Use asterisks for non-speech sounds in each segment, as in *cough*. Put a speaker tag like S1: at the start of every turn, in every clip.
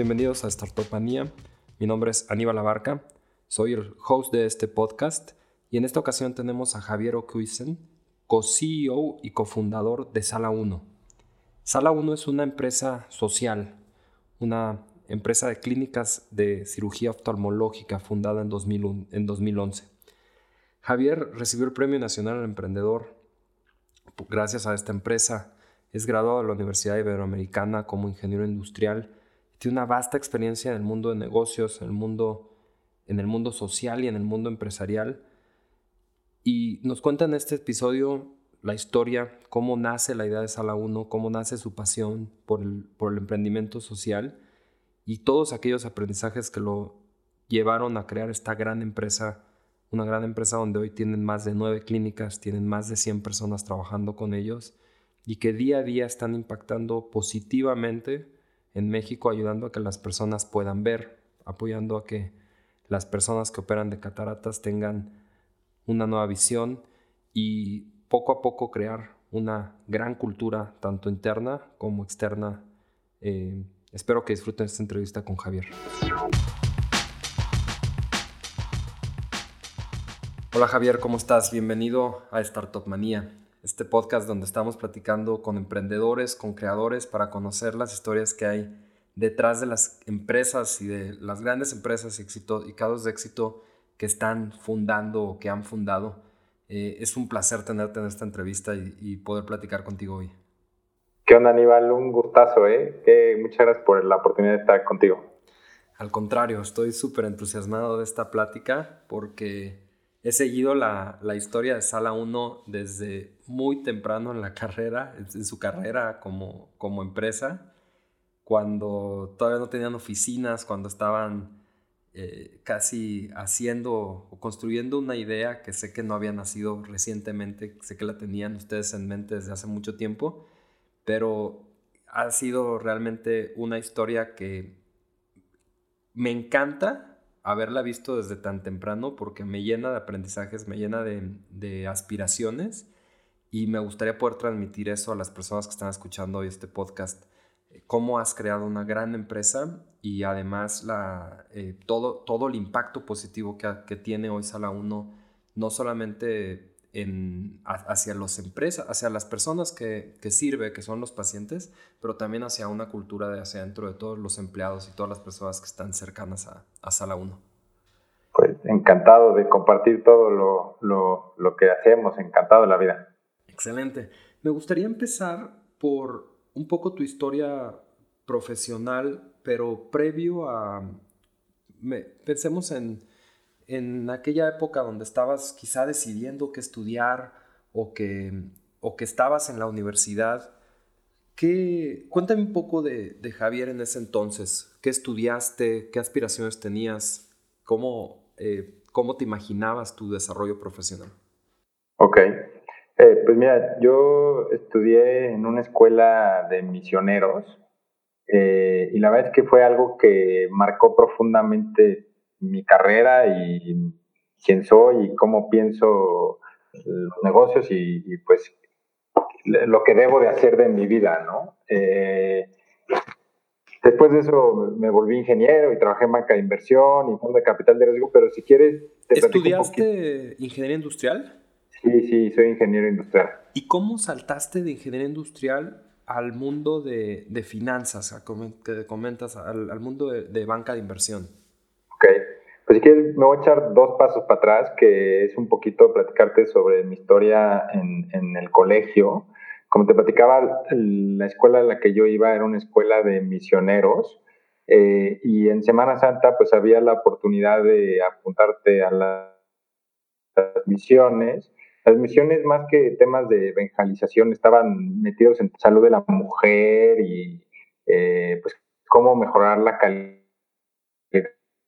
S1: Bienvenidos a Startup Manía. Mi nombre es Aníbal Abarca, soy el host de este podcast y en esta ocasión tenemos a Javier Ocuisen, co-CEO y cofundador de Sala 1. Sala 1 es una empresa social, una empresa de clínicas de cirugía oftalmológica fundada en, 2011. Javier recibió el Premio Nacional al Emprendedor gracias a esta empresa. Es graduado de la Universidad Iberoamericana como ingeniero industrial tiene una vasta experiencia en el mundo de negocios, en el mundo, en el mundo social y en el mundo empresarial. Y nos cuenta en este episodio la historia, cómo nace la idea de Sala 1, cómo nace su pasión por el, por el emprendimiento social y todos aquellos aprendizajes que lo llevaron a crear esta gran empresa, una gran empresa donde hoy tienen más de nueve clínicas, tienen más de 100 personas trabajando con ellos y que día a día están impactando positivamente en México ayudando a que las personas puedan ver, apoyando a que las personas que operan de cataratas tengan una nueva visión y poco a poco crear una gran cultura, tanto interna como externa. Eh, espero que disfruten esta entrevista con Javier. Hola Javier, ¿cómo estás? Bienvenido a Startup Manía este podcast donde estamos platicando con emprendedores, con creadores para conocer las historias que hay detrás de las empresas y de las grandes empresas y, éxito, y casos de éxito que están fundando o que han fundado. Eh, es un placer tenerte en esta entrevista y, poder platicar contigo hoy.
S2: ¿Qué onda, Aníbal? Un gustazo, ¿eh? muchas gracias por la oportunidad de estar contigo.
S1: Al contrario, estoy súper entusiasmado de esta plática porque he seguido la, la, historia de Sala 1 desde muy temprano en la carrera, en su carrera como, como empresa, cuando todavía no tenían oficinas, cuando estaban eh, casi haciendo o construyendo una idea que sé que no había nacido recientemente, sé que la tenían ustedes en mente desde hace mucho tiempo, pero ha sido realmente una historia que me encanta haberla visto desde tan temprano porque me llena de aprendizajes, me llena de, aspiraciones y me gustaría poder transmitir eso a las personas que están escuchando hoy este podcast. Eh, cómo has creado una gran empresa y además la, eh, todo, todo el impacto positivo que, que tiene hoy Sala 1, no solamente en, hacia, los empresas, hacia las personas que, que, sirve, que son los pacientes, pero también hacia una cultura de hacia dentro de todos los empleados y todas las personas que están cercanas a, a Sala 1.
S2: Pues encantado de compartir todo lo, lo, lo que hacemos, encantado de la vida.
S1: Excelente. Me gustaría empezar por un poco tu historia profesional, pero previo a... Me, pensemos en en aquella época donde estabas quizá decidiendo qué estudiar o que, o que estabas en la universidad, ¿qué, cuéntame un poco de, Javier en ese entonces. ¿Qué estudiaste? ¿Qué aspiraciones tenías? ¿Cómo, eh, cómo te imaginabas tu desarrollo profesional?
S2: Ok. Eh, pues mira, yo estudié en una escuela de misioneros eh, y la verdad es que fue algo que marcó profundamente mi carrera y quién soy y cómo pienso los negocios y, pues lo que debo de hacer de mi vida, ¿no? Eh, después de eso me volví ingeniero y trabajé en banca de inversión y fondo de capital de riesgo, pero si quieres...
S1: ¿Estudiaste ingeniería industrial?
S2: Sí, sí, soy ingeniero industrial.
S1: ¿Y cómo saltaste de ingeniería industrial al mundo de, finanzas, que comentas, al, mundo de, de banca de inversión?
S2: Pues si quieres, me voy a echar dos pasos para atrás, que es un poquito platicarte sobre mi historia en, en el colegio. Como te platicaba, la escuela a la que yo iba era una escuela de misioneros. Eh, y en Semana Santa, pues había la oportunidad de apuntarte a las misiones. Las misiones, más que temas de evangelización, estaban metidos en salud de la mujer y eh, pues cómo mejorar la calidad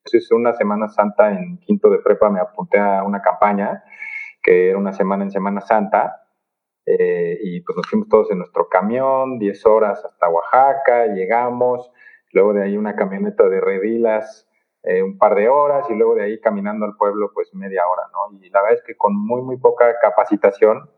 S2: entonces, una Semana Santa en quinto de prepa me apunté a una campaña, que era una semana en Semana Santa, eh, y pues nos fuimos todos en nuestro camión, 10 horas hasta Oaxaca, llegamos, luego de ahí una camioneta de redilas, eh, un par de horas, y luego de ahí caminando al pueblo, pues media hora, ¿no? Y la verdad es que con muy, muy poca capacitación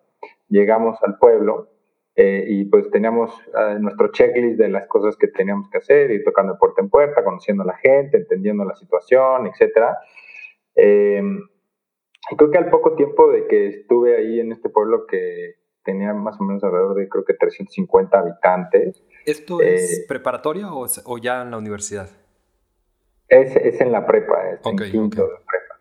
S2: llegamos al pueblo, eh, y pues teníamos uh, nuestro checklist de las cosas que teníamos que hacer, ir tocando de puerta en puerta, conociendo a la gente, entendiendo la situación, etcétera. Eh, y creo que al poco tiempo de que estuve ahí en este pueblo que tenía más o menos alrededor de creo que 350 habitantes.
S1: ¿Esto es eh, preparatoria o, o, ya en la universidad?
S2: Es, es en la prepa, es en quinto de prepa.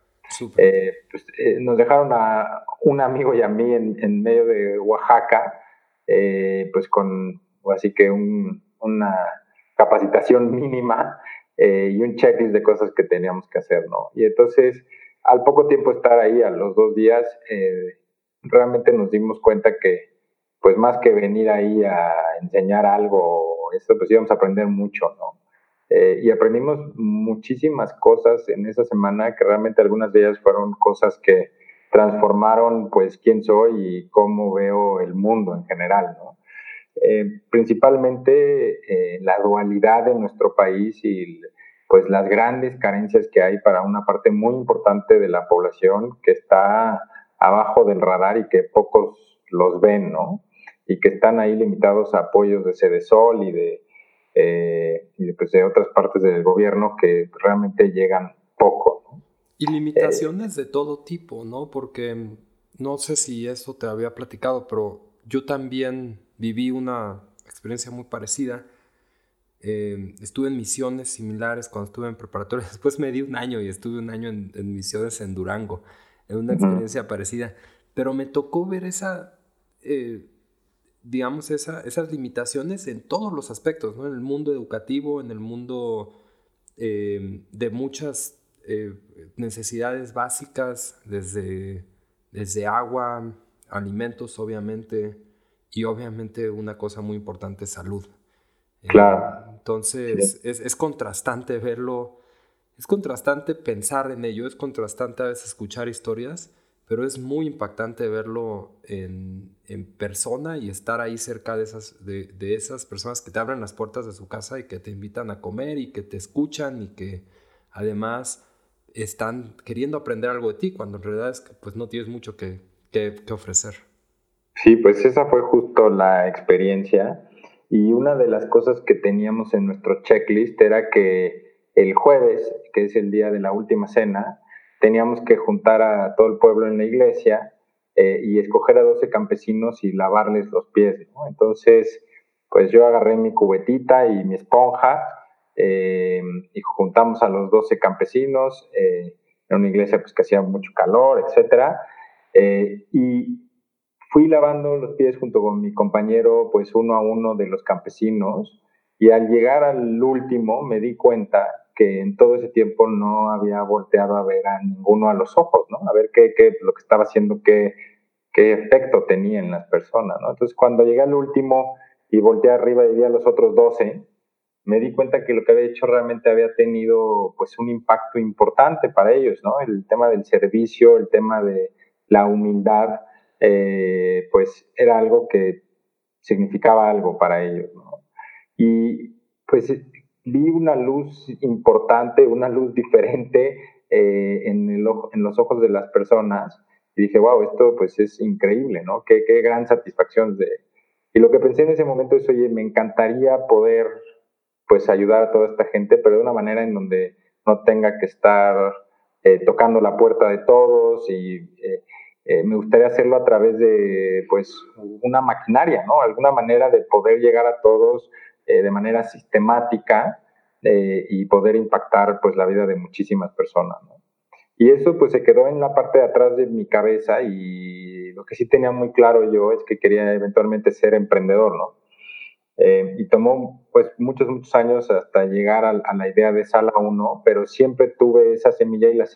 S2: Eh, pues, eh, nos dejaron a un amigo y a mí en, en medio de Oaxaca, pues con así que un, una capacitación mínima y un checklist de cosas que teníamos que hacer, ¿no? Y entonces, al poco tiempo estar ahí, a los dos días, realmente nos dimos cuenta que, pues más que venir ahí a enseñar algo, esto pues íbamos a aprender mucho, ¿no? Eh, y aprendimos muchísimas cosas en esa semana, que realmente algunas de ellas fueron cosas que transformaron, pues, quién soy y cómo veo el mundo en general, ¿no? Eh, principalmente eh, la dualidad de nuestro país y pues las grandes carencias que hay para una parte muy importante de la población que está abajo del radar y que pocos los ven, ¿no? Y que están ahí limitados a apoyos de Cedesol y de, eh, y de, pues, de otras partes del gobierno que realmente llegan poco.
S1: Y limitaciones de todo tipo, ¿no? Porque no sé si eso te había platicado, pero yo también viví una experiencia muy parecida. Eh, estuve en misiones similares cuando estuve en preparatoria. *laughs* Después me di un año y estuve un año en, en misiones en Durango en una experiencia parecida. Pero me tocó ver esa, eh, digamos, esa, esas limitaciones en todos los aspectos, ¿no? En el mundo educativo, en el mundo eh, de muchas eh, necesidades básicas, desde, desde agua, alimentos, obviamente, y obviamente una cosa muy importante, salud.
S2: Claro.
S1: entonces, es, es contrastante verlo es contrastante pensar en ello, es contrastante a veces escuchar historias, pero es muy impactante verlo en, en persona y estar ahí cerca de esas, de, de, esas personas que te abren las puertas de su casa y que te invitan a comer y que te escuchan y que además están queriendo aprender algo de ti cuando en realidad es que pues no tienes mucho que, que, ofrecer.
S2: Sí, pues esa fue justo la experiencia y una de las cosas que teníamos en nuestro checklist era que el jueves, que es el día de la última cena, teníamos que juntar a todo el pueblo en la iglesia eh, y escoger a 12 campesinos y lavarles los pies. Entonces, pues yo agarré mi cubetita y mi esponja eh, y juntamos a los 12 campesinos eh, en una iglesia pues, que hacía mucho calor, etc. y fui lavando los pies junto con mi compañero, pues uno a uno de los campesinos. Y al llegar al último me di cuenta que en todo ese tiempo no había volteado a ver a ninguno a los ojos, ¿no? A ver qué, qué lo que estaba haciendo, qué, qué efecto tenía en las personas, ¿no? Entonces, cuando llegué al último y volteé arriba y vi a los otros 12, me di cuenta que lo que había hecho realmente había tenido, pues, un impacto importante para ellos, ¿no? El tema del servicio, el tema de la humildad, eh, pues, era algo que significaba algo para ellos, ¿no? Y, pues, vi una luz importante, una luz diferente eh, en, el en los ojos de las personas y dije, wow, esto pues es increíble, ¿no? Qué, qué gran satisfacción. De... Y lo que pensé en ese momento es, oye, me encantaría poder pues ayudar a toda esta gente, pero de una manera en donde no tenga que estar eh, tocando la puerta de todos y eh, me gustaría hacerlo a través de pues una maquinaria, ¿no? Alguna manera de poder llegar a todos eh, de manera sistemática eh, y poder impactar pues la vida de muchísimas personas. Y eso pues se quedó en la parte de atrás de mi cabeza y lo que sí tenía muy claro yo es que quería eventualmente ser emprendedor, ¿no? Eh, y tomó pues muchos, muchos años hasta llegar a, la idea de Sala 1, pero siempre tuve esa semilla y la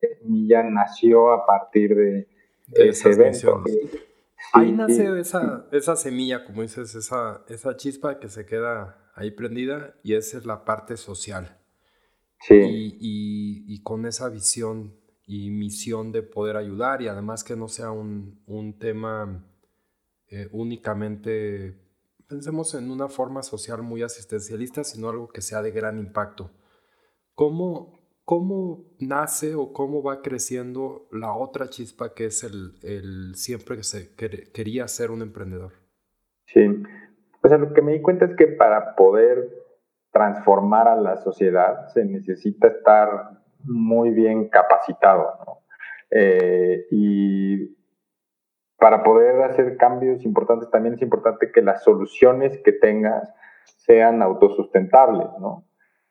S2: semilla nació a partir de, ese evento.
S1: Ahí nace esa, esa semilla, como dices, esa, esa chispa que se queda ahí prendida y esa es la parte social.
S2: Sí.
S1: Y, y, con esa visión y misión de poder ayudar y además que no sea un, un tema eh, únicamente, pensemos en una forma social muy asistencialista, sino algo que sea de gran impacto. ¿Cómo, ¿cómo nace o cómo va creciendo la otra chispa que es el, el siempre que se quería ser un emprendedor?
S2: Sí, pues lo que me di cuenta es que para poder transformar a la sociedad se necesita estar muy bien capacitado. Eh, y para poder hacer cambios importantes también es importante que las soluciones que tengas sean autosustentables. ¿no?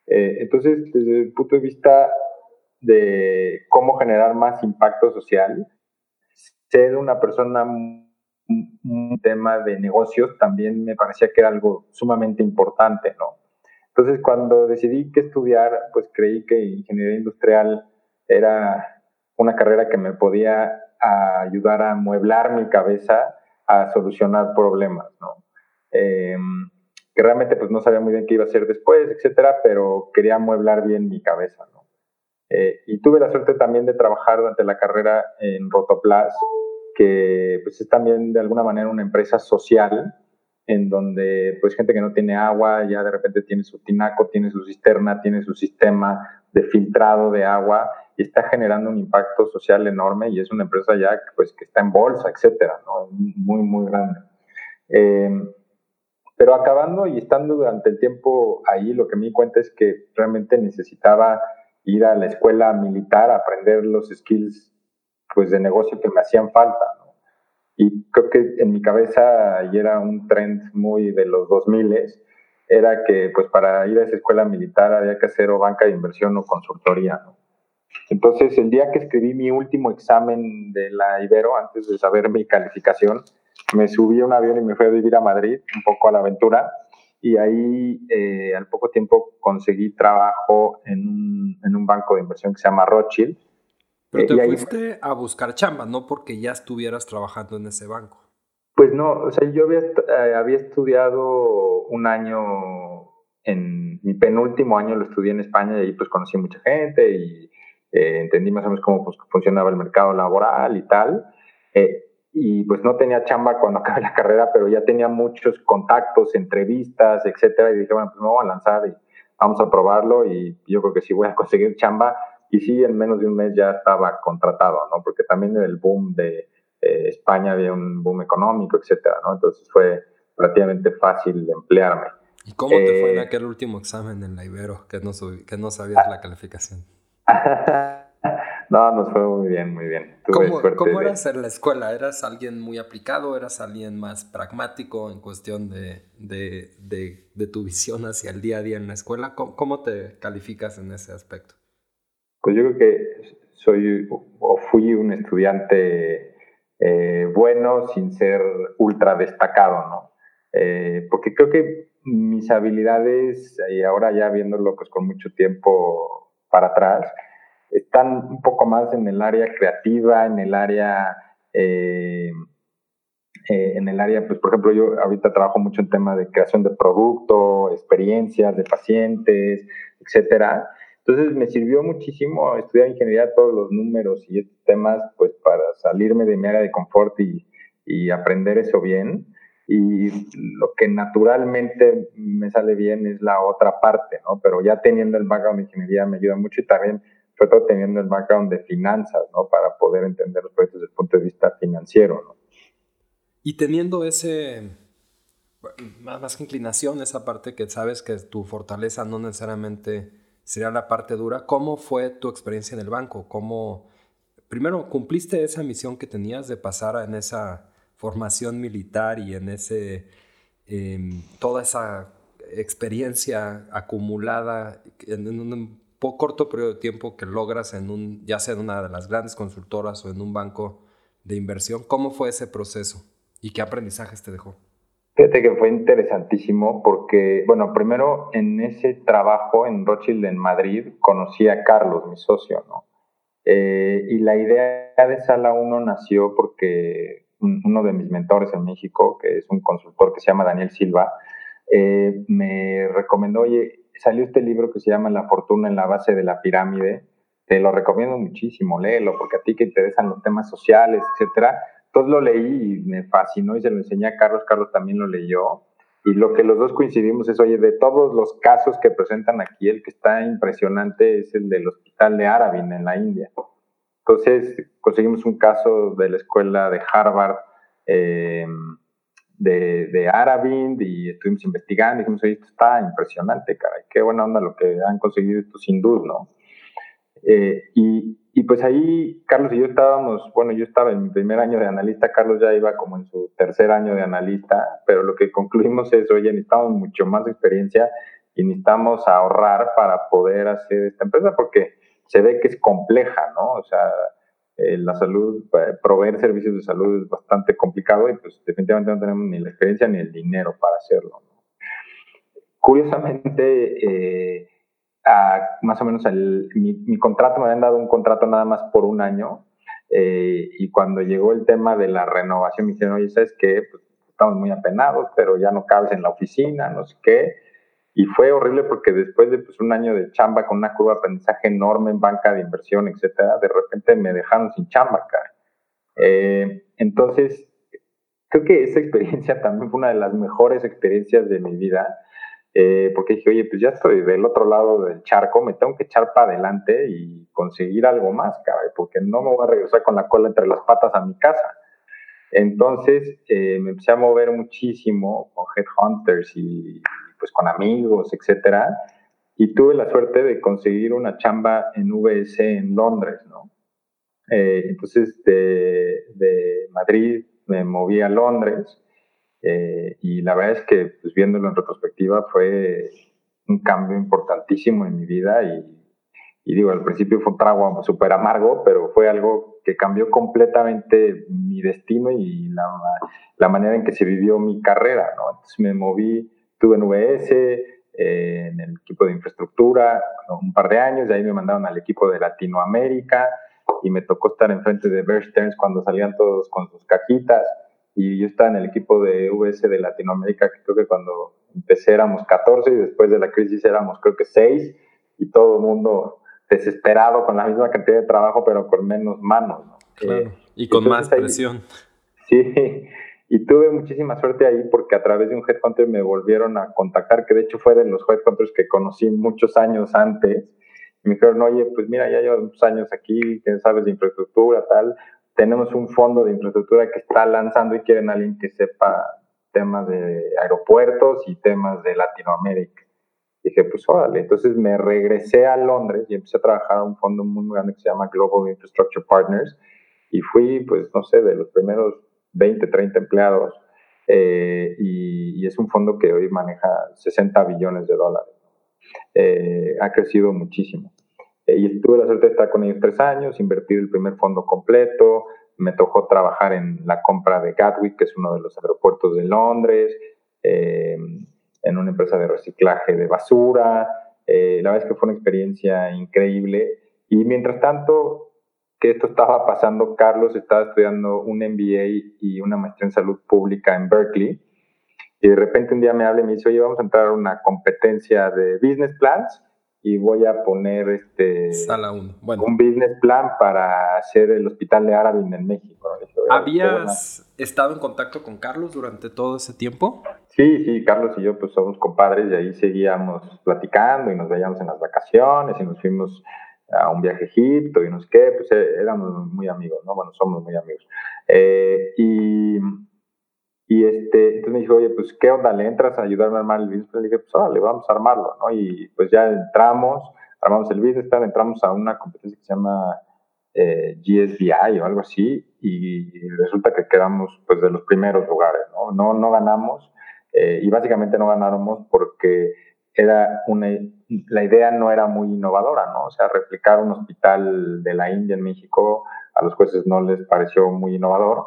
S2: Eh, entonces, desde el punto de vista de cómo generar más impacto social, ser una persona un tema de negocios también me parecía que era algo sumamente importante, ¿no? Entonces, cuando decidí que estudiar, pues creí que ingeniería industrial era una carrera que me podía ayudar a mueblar mi cabeza a solucionar problemas, ¿no? Em, que realmente pues no sabía muy bien qué iba a hacer después, etcétera, pero quería mueblar bien mi cabeza, ¿no? Eh, y tuve la suerte también de trabajar durante la carrera en Rotoplas, que pues es también de alguna manera una empresa social, en donde pues gente que no tiene agua ya de repente tiene su tinaco, tiene su cisterna, tiene su sistema de filtrado de agua y está generando un impacto social enorme y es una empresa ya pues que está en bolsa, etcétera, ¿no? muy muy grande. Eh, pero acabando y estando durante el tiempo ahí, lo que me di cuenta es que realmente necesitaba ir a la escuela militar a aprender los skills pues de negocio que me hacían falta. Y creo que en mi cabeza, y era un trend muy de los 2000, era que pues para ir a esa escuela militar había que hacer o banca de inversión o consultoría. Entonces, el día que escribí mi último examen de la Ibero, antes de saber mi calificación, me subí a un avión y me fui a vivir a Madrid, un poco a la aventura, y ahí eh, al poco tiempo conseguí trabajo en un, en un banco de inversión que se llama Rothschild,
S1: pero te fuiste a buscar chamba, no porque ya estuvieras trabajando en ese banco.
S2: Pues no, o sea, yo había, eh, había estudiado un año, en mi penúltimo año lo estudié en España y ahí pues conocí mucha gente y eh, entendí más o menos cómo pues, funcionaba el mercado laboral y tal. Eh, y pues no tenía chamba cuando *laughs* acabé la carrera, pero ya tenía muchos contactos, entrevistas, etcétera, y dije, bueno, pues me voy a lanzar y vamos a probarlo y yo creo que si voy a *laughs* conseguir chamba, y sí, en menos de un mes ya estaba contratado, ¿no? Porque también en el boom de eh, España había un boom económico, etcétera, ¿no? Entonces fue relativamente fácil emplearme.
S1: ¿Y cómo te fue en aquel último examen en la Ibero, que no, que no sabías la calificación? *laughs*
S2: no, nos fue muy bien, muy bien.
S1: ¿Cómo, ¿cómo eras en la escuela? ¿Eras alguien muy aplicado? ¿Eras alguien más pragmático en cuestión de, de, de, de tu visión hacia el día a día en la escuela? ¿Cómo, ¿Cómo, te calificas en ese aspecto?
S2: Pues yo creo que soy o fui un estudiante eh, bueno sin ser ultra destacado, ¿no? Eh, porque creo que mis habilidades, y ahora ya viéndolo pues con mucho tiempo para atrás, están un poco más en el área creativa, en el área, eh, en el área, pues por ejemplo, yo ahorita trabajo mucho en tema de creación de producto, experiencias de pacientes, etcétera. Entonces me sirvió muchísimo estudiar ingeniería, todos los números y estos temas, pues para salirme de mi área de confort y, y aprender eso bien. Y lo que naturalmente me sale bien es la otra parte, ¿no? Pero ya teniendo el background de ingeniería me ayuda mucho y también, sobre todo teniendo el background de finanzas, ¿no? Para poder entender los proyectos desde el punto de vista financiero, ¿no?
S1: Y teniendo ese, más que inclinación, esa parte que sabes que tu fortaleza no necesariamente sería la parte dura. ¿Cómo fue tu experiencia en el banco? ¿Cómo, primero, cumpliste esa misión que tenías de pasar en esa formación militar y en ese, em, toda esa experiencia acumulada en, un corto periodo de tiempo que logras en un, ya sea en una de las grandes consultoras o en un banco de inversión? ¿Cómo fue ese proceso y qué aprendizajes te dejó?
S2: Fíjate que fue interesantísimo porque, bueno, primero en ese trabajo en Rothschild en Madrid conocí a Carlos, mi socio, ¿no? Eh, y la idea de Sala 1 nació porque uno de mis mentores en México, que es un consultor que se llama Daniel Silva, eh, me recomendó, oye, salió este libro que se llama La fortuna en la base de la pirámide, te lo recomiendo muchísimo, léelo, porque a ti que te interesan los temas sociales, etcétera, entonces lo leí y me fascinó y se lo enseñé a Carlos, Carlos también lo leyó. y lo que los dos coincidimos es, oye, de todos los casos que presentan aquí, el que está impresionante es el del hospital de Arabin en la India. Entonces, conseguimos un caso de la escuela de Harvard eh, de, de Arabind y estuvimos investigando y dijimos, oye, esto está impresionante, caray, qué buena onda lo que han conseguido estos hindús, ¿no? Eh, y, y, pues ahí Carlos y yo estábamos, bueno, yo estaba en mi primer año de analista, Carlos ya iba como en su tercer año de analista, pero lo que concluimos es, oye, necesitamos mucho más experiencia y necesitamos ahorrar para poder hacer esta empresa porque se ve que es compleja, ¿no? O sea, eh, la salud, eh, proveer servicios de salud es bastante complicado y pues definitivamente no tenemos ni la experiencia ni el dinero para hacerlo. Curiosamente, eh, más o menos el, mi, contrato, me habían dado un contrato nada más por un año y cuando llegó el tema de la renovación me dijeron, oye, ¿sabes qué? Pues, estamos muy apenados, pero ya no cabes en la oficina, no sé qué y fue horrible porque después de pues, un año de chamba con una curva de aprendizaje enorme en banca de inversión, etcétera, de repente me dejaron sin chamba, cara. Eh, entonces, creo que esa experiencia *laughs* también fue una de las mejores experiencias de mi vida, eh, porque dije, oye, pues ya estoy del otro lado del charco, me tengo que echar para adelante y conseguir algo más, cara, porque no me voy a regresar con la cola entre las patas a mi casa. Entonces eh, me empecé a mover muchísimo con headhunters y pues con amigos, etcétera. Y tuve la suerte de conseguir una chamba en VS en Londres, ¿no? Eh, entonces de, de, Madrid me moví a Londres eh, y la verdad es que, pues viéndolo en retrospectiva, fue un cambio importantísimo en mi vida y, y digo, al principio fue un trago súper amargo, pero fue algo que cambió completamente mi destino y la, la, manera en que se vivió mi carrera, ¿no? Entonces me moví Estuve en VS, eh, en el equipo de infraestructura, un par de años, de ahí me mandaron al equipo de Latinoamérica y me tocó estar enfrente de Bear cuando salían todos con sus cajitas y yo estaba en el equipo de VS de Latinoamérica, que creo que cuando empecé éramos 14 y después de la crisis éramos creo que 6 y todo el mundo desesperado con la misma cantidad de trabajo pero con menos manos.
S1: Claro. y con más presión. *laughs*
S2: sí, y tuve muchísima suerte ahí porque a través de un headhunter me volvieron a contactar, que de hecho fue de los headhunters que conocí muchos años antes. Y me dijeron, oye, pues mira, ya llevo muchos años aquí, que sabes de infraestructura, tal. Tenemos un fondo de infraestructura que está lanzando y quieren a alguien que sepa temas de aeropuertos y temas de Latinoamérica. Dije, pues órale. Entonces me regresé a Londres y empecé a trabajar en un fondo muy grande que se llama Global Infrastructure Partners. Y fui, pues, no sé, de los primeros 20, 30 empleados, eh, y, es un fondo que hoy maneja 60 billones de dólares. Eh, ha crecido muchísimo. Eh, y tuve la suerte de estar con ellos tres años, invertir el primer fondo completo, me tocó trabajar en la compra de Gatwick, que es uno de los aeropuertos de Londres, en una empresa de reciclaje de basura. la verdad es que fue una experiencia increíble. Y mientras tanto, que esto estaba pasando, Carlos estaba estudiando un MBA y una maestría en salud pública en Berkeley. Y de repente un día me habla y me dice, oye, vamos a entrar a una competencia de business plans y voy a poner este
S1: Sala uno. Bueno.
S2: un business plan para hacer el hospital de Arabin en México.
S1: ¿Habías estado en contacto con Carlos durante todo ese tiempo?
S2: Sí, sí, Carlos y yo pues somos compadres y ahí seguíamos platicando y nos veíamos en las vacaciones y nos fuimos a un viaje a Egipto y no sé qué, pues eh, éramos muy amigos, ¿no? Bueno, somos muy amigos. Eh, y, y este, entonces me dijo, oye, pues, ¿qué onda? ¿Le entras a ayudarme a armar el business? Le dije, pues, órale, vamos a armarlo, ¿no? Y pues ya entramos, armamos el business entramos a una competencia que se llama eh, GSBI o algo así, y resulta que quedamos, pues, de los primeros lugares, ¿no? No, no ganamos, y básicamente no ganamos porque era una, la idea no era muy innovadora, ¿no? O sea, replicar un hospital de la India en México a los jueces no les pareció muy innovador,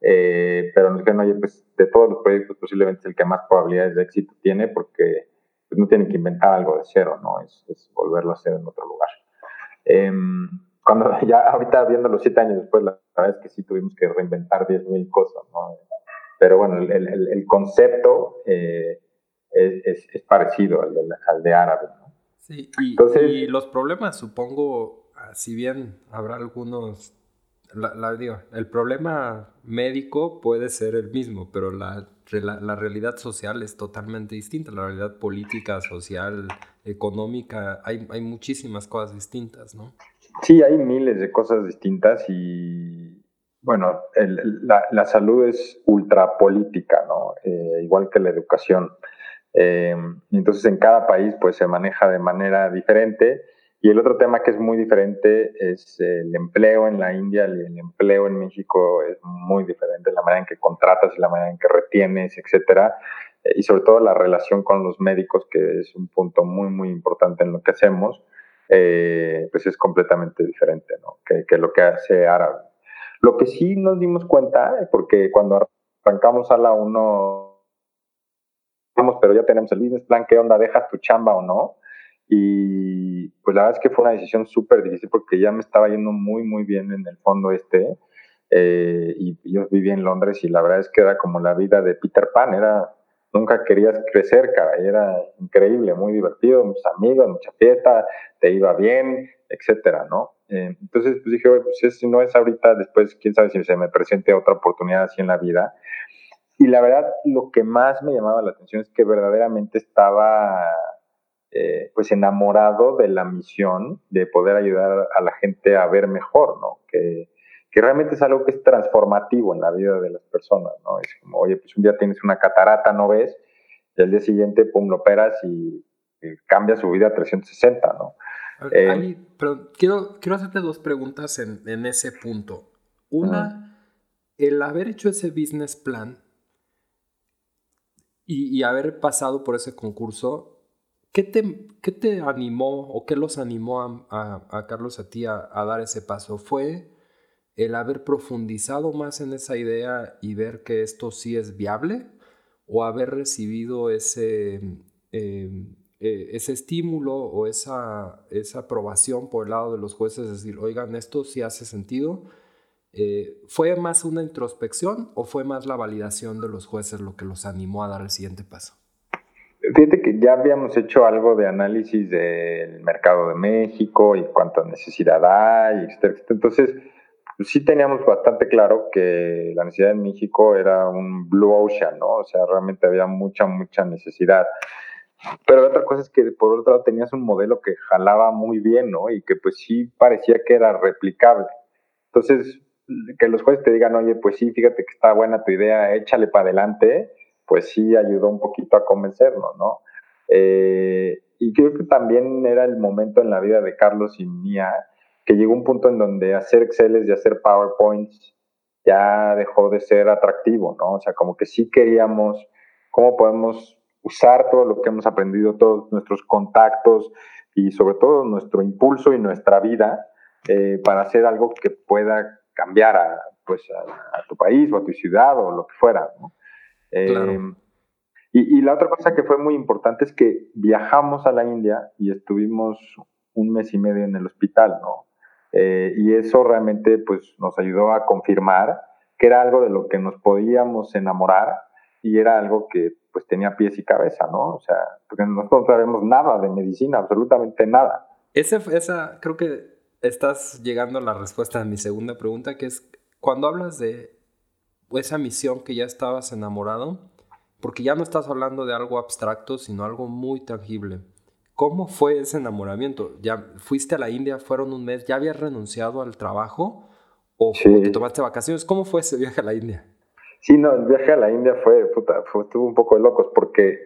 S2: eh, pero nos dijeron, oye, pues de todos los proyectos posiblemente es el que más probabilidades de éxito tiene porque pues, no tienen que inventar algo de cero, ¿no? Es, volverlo a hacer en otro lugar. Em, cuando *laughs* ya ahorita viendo los siete años después, la verdad es que sí tuvimos que reinventar 10.000 cosas, ¿no? Pero bueno, el, el, el concepto... Eh, es, es, parecido al de, al de árabe. ¿no?
S1: Sí, y, Entonces, y los problemas, supongo, ah, si bien habrá algunos la, el problema médico puede ser el mismo, pero la, la, realidad social es totalmente distinta. La realidad política, social, económica, hay, hay muchísimas cosas distintas, ¿no?
S2: Sí, hay miles de cosas distintas y, bueno, la, la, salud es ultra política, ¿no? Eh, igual que la educación. Eh, entonces, en cada país, pues se maneja de manera diferente y el otro tema que es muy diferente es el empleo en la India el empleo en México es muy diferente, la manera en que contratas la manera en que retienes, etcétera. Eh, y sobre todo la relación con los médicos, que es un punto muy, muy importante en lo que hacemos, eh, pues es completamente diferente ¿no? que, que, lo que hace Árabe. Lo que sí nos dimos cuenta, porque cuando arrancamos a la 1, pero ya tenemos el business plan, ¿qué onda? ¿Dejas tu chamba o no? Y pues la verdad es que fue una decisión súper difícil porque ya me estaba yendo muy, muy bien en el fondo este. Eh, y yo vivía en Londres y la verdad es que era como la vida de Peter Pan, era, nunca querías crecer, cara, era increíble, muy divertido, muchos amigos, mucha fiesta, te iba bien, etcétera, ¿no? Eh, entonces, pues dije, pues si no es ahorita, después, quién sabe si se me presente otra oportunidad así en la vida. Y la verdad, lo que más me llamaba la atención es que verdaderamente estaba eh, pues enamorado de la misión de poder ayudar a la gente a ver mejor, ¿no? Que, que realmente es algo que es transformativo en la vida de las personas, ¿no? Es como, oye, pues un día tienes una catarata, no ves, y al día siguiente, pum, lo operas y, cambia su vida a 360, ¿no?
S1: Eh, pero quiero, quiero hacerte dos preguntas en, en ese punto. Una, el haber hecho ese business plan y, y haber pasado por ese concurso, ¿Qué te, qué te animó o qué los animó a, a, Carlos a ti a, dar ese paso? ¿Fue el haber profundizado más en esa idea y ver que esto sí es viable? ¿O haber recibido ese, em, eh, ese estímulo o esa, esa aprobación por el lado de los jueces? Es decir, oigan, esto sí hace sentido. Eh, ¿Fue más una introspección o fue más la validación de los jueces lo que los animó a dar el siguiente paso?
S2: Fíjate que ya habíamos hecho algo de análisis del mercado de México y cuánta necesidad hay, Entonces, pues sí teníamos bastante claro que la necesidad en México era un blue ocean, ¿no? O sea, realmente había mucha, mucha necesidad. Pero otra cosa es que por otro lado tenías un modelo que jalaba muy bien, ¿no? Y que pues sí parecía que era replicable. Entonces, que los jueces te digan, oye, pues sí, fíjate que está buena tu idea, échale para adelante pues sí ayudó un poquito a convencernos, ¿no? Eh, y creo que también era el momento en la vida de Carlos y mía que llegó un punto en donde hacer Excel y hacer PowerPoints ya dejó de ser atractivo, ¿no? O sea, como que sí queríamos cómo podemos usar todo lo que hemos aprendido, todos nuestros contactos y sobre todo nuestro impulso y nuestra vida eh, para hacer algo que pueda cambiar a, pues, a, tu país o a tu ciudad o lo que fuera, ¿no? Em, y, la otra cosa que fue muy importante es que viajamos a la India y estuvimos un mes y medio en el hospital, ¿no? Eh, y eso realmente pues, nos ayudó a confirmar que era algo de lo que nos podíamos enamorar y era algo que pues tenía pies y cabeza, ¿no? O sea, porque nosotros no sabemos nada de medicina, absolutamente nada.
S1: Esa, esa, creo que estás llegando a la respuesta de mi segunda pregunta, que es, cuando hablas de esa misión que ya estabas enamorado, porque ya no estás hablando de algo abstracto, sino algo muy tangible. ¿Cómo fue ese enamoramiento? ¿Ya fuiste a la India, fueron un mes, ya habías renunciado al trabajo o te tomaste vacaciones? ¿Cómo fue ese viaje a la India?
S2: Sí, no, el viaje a la India fue, puta, fue, estuvo un poco de locos porque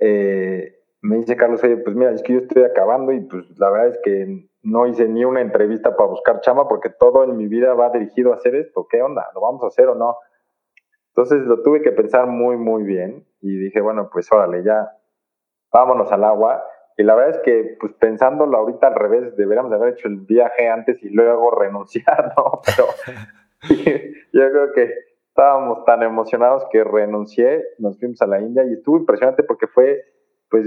S2: eh, me dice Carlos, oye, pues mira, es que yo estoy acabando y pues la verdad es que no hice ni una entrevista para buscar chama porque todo en mi vida va dirigido a hacer esto. ¿Qué onda? ¿Lo vamos a hacer o no? Entonces lo tuve que pensar muy, muy bien y dije, bueno, pues órale, ya vámonos al agua. Y la verdad es que, pues pensándolo ahorita al revés, deberíamos haber hecho el viaje antes y luego *laughs* renunciar, ¿no? Pero yo creo que estábamos tan emocionados que renuncié, nos fuimos a la India y estuvo impresionante porque fue, pues,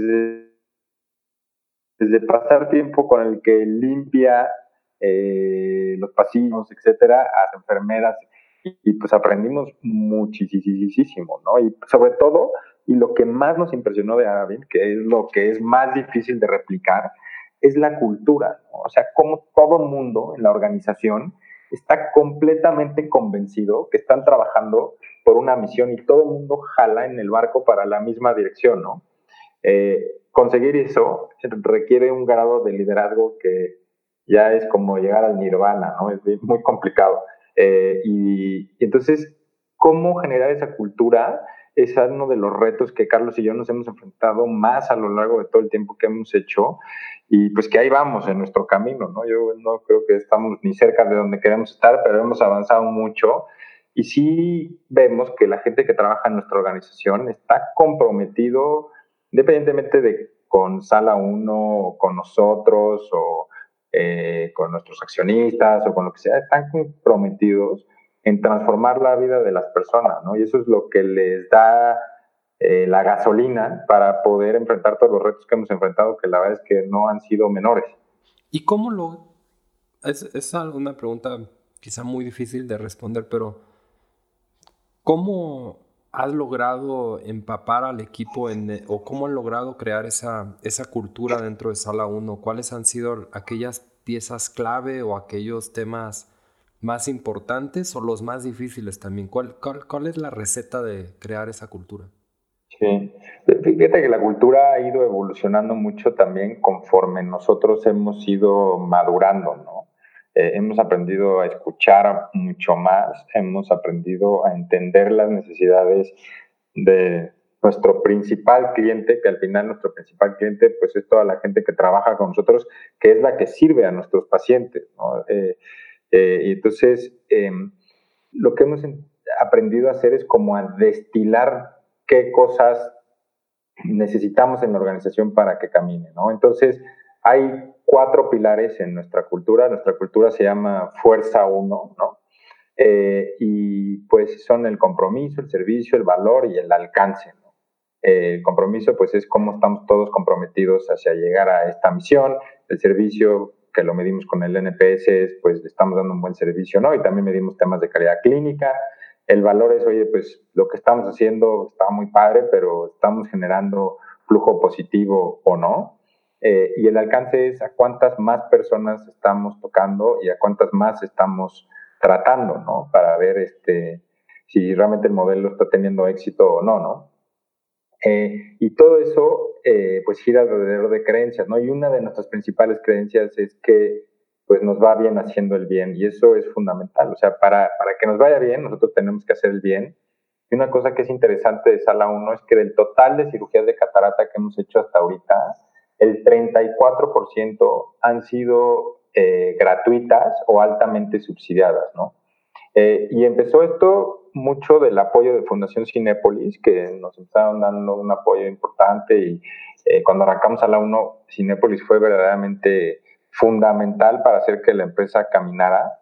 S2: desde pasar tiempo con el que limpia eh, los pasillos, etcétera, a las enfermeras y, pues aprendimos muchísimo, ¿no? Y sobre todo, y lo que más nos impresionó de Arabin, que es lo que es más difícil de replicar, es la cultura, ¿no? O sea, cómo todo el mundo en la organización está completamente convencido que están trabajando por una misión y todo el mundo jala en el barco para la misma dirección, ¿no? Eh, conseguir eso requiere un grado de liderazgo que ya es como llegar al nirvana, ¿no? Es muy complicado. Eh, y, entonces, ¿cómo generar esa cultura? Es uno de los retos que Carlos y yo nos hemos enfrentado más a lo largo de todo el tiempo que hemos hecho y pues que ahí vamos en nuestro camino, ¿no? Yo no creo que estamos ni cerca de donde queremos estar, pero hemos avanzado mucho y sí vemos que la gente que trabaja en nuestra organización está comprometido, independientemente de con Sala 1, con nosotros o eh, con nuestros accionistas o con lo que sea, están comprometidos en transformar la vida de las personas, ¿no? Y eso es lo que les da eh, la gasolina para poder enfrentar todos los retos que hemos enfrentado, que la verdad es que no han sido menores.
S1: ¿Y cómo lo...? Es, es una pregunta quizá muy difícil de responder, pero ¿cómo has logrado empapar al equipo en, o cómo han logrado crear esa, esa cultura dentro de Sala 1? ¿Cuáles han sido aquellas piezas clave o aquellos temas más importantes o los más difíciles también? ¿Cuál, cuál, cuál es la receta de crear esa cultura?
S2: Sí, fíjate que la cultura ha ido evolucionando mucho también conforme nosotros hemos ido madurando, ¿no? Eh, hemos aprendido a escuchar mucho más, hemos aprendido a entender las necesidades de nuestro principal cliente, que al final nuestro principal cliente pues es toda la gente que trabaja con nosotros, que es la que sirve a nuestros pacientes, ¿no? Eh, eh, y entonces, em, lo que hemos aprendido a hacer es como a destilar qué cosas necesitamos en la organización para que camine, ¿no? Entonces, hay cuatro pilares en nuestra cultura. Nuestra cultura se llama Fuerza 1, ¿no? Eh, y pues son el compromiso, el servicio, el valor y el alcance. ¿no? el compromiso pues es cómo estamos todos comprometidos hacia llegar a esta misión. El servicio que lo medimos con el NPS es pues estamos dando un buen servicio, ¿no? Y también medimos temas de calidad clínica el valor es, oye, pues lo que estamos haciendo está muy padre, pero estamos generando flujo positivo o no. Eh, y el alcance es a cuántas más personas estamos tocando y a cuántas más estamos tratando, ¿no? Para ver este, si realmente el modelo está teniendo éxito o no, ¿no? Eh, y todo eso, eh, pues gira alrededor de creencias, ¿no? Y una de nuestras principales creencias es que pues nos va bien haciendo el bien y eso es fundamental. O sea, para, para que nos vaya bien, nosotros tenemos que hacer el bien. Y una cosa que es interesante de Sala 1 es que del total de cirugías de catarata que hemos hecho hasta ahorita, el 34% han sido eh, gratuitas o altamente subsidiadas, ¿no? Eh, y empezó esto mucho del apoyo de Fundación Cinépolis, que nos estaban dando un apoyo importante y eh, cuando arrancamos a la 1, Cinépolis fue verdaderamente fundamental para hacer que la empresa caminara.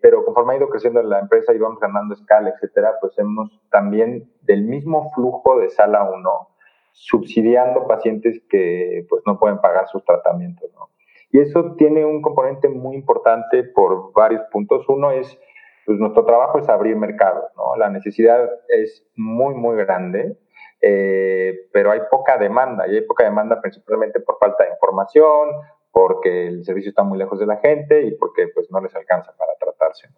S2: Pero conforme ha ido creciendo la empresa y vamos ganando escala, etcétera, pues hemos también del mismo flujo de sala 1 subsidiando pacientes que pues no pueden pagar sus tratamientos, ¿no? Y eso tiene un componente muy importante por varios puntos. Uno es, pues nuestro trabajo es abrir mercados, ¿no? La necesidad es muy, muy grande, eh, pero hay poca demanda, y hay poca demanda principalmente por falta de información, porque el servicio está muy lejos de la gente y porque pues no les alcanza para tratarse.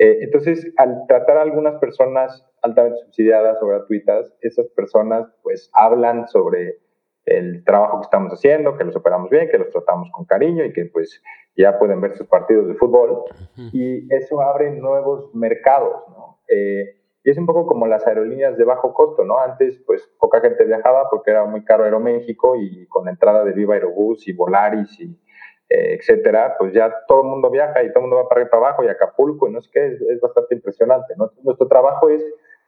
S2: Eh, entonces, al tratar a algunas personas altamente subsidiadas o gratuitas, esas personas pues hablan sobre el trabajo que estamos haciendo, que los operamos bien, que los tratamos con cariño y que pues ya pueden ver sus partidos de fútbol y eso abre nuevos mercados, ¿no? Eh, y es un poco como las aerolíneas de bajo costo, ¿no? Antes, pues, poca gente viajaba porque era muy caro Aeroméxico y con la entrada de Viva Aerobús y Volaris y etcétera, pues ya todo el mundo viaja y todo el mundo va para arriba para abajo y Acapulco y no sé qué, es, bastante impresionante. Nuestro trabajo es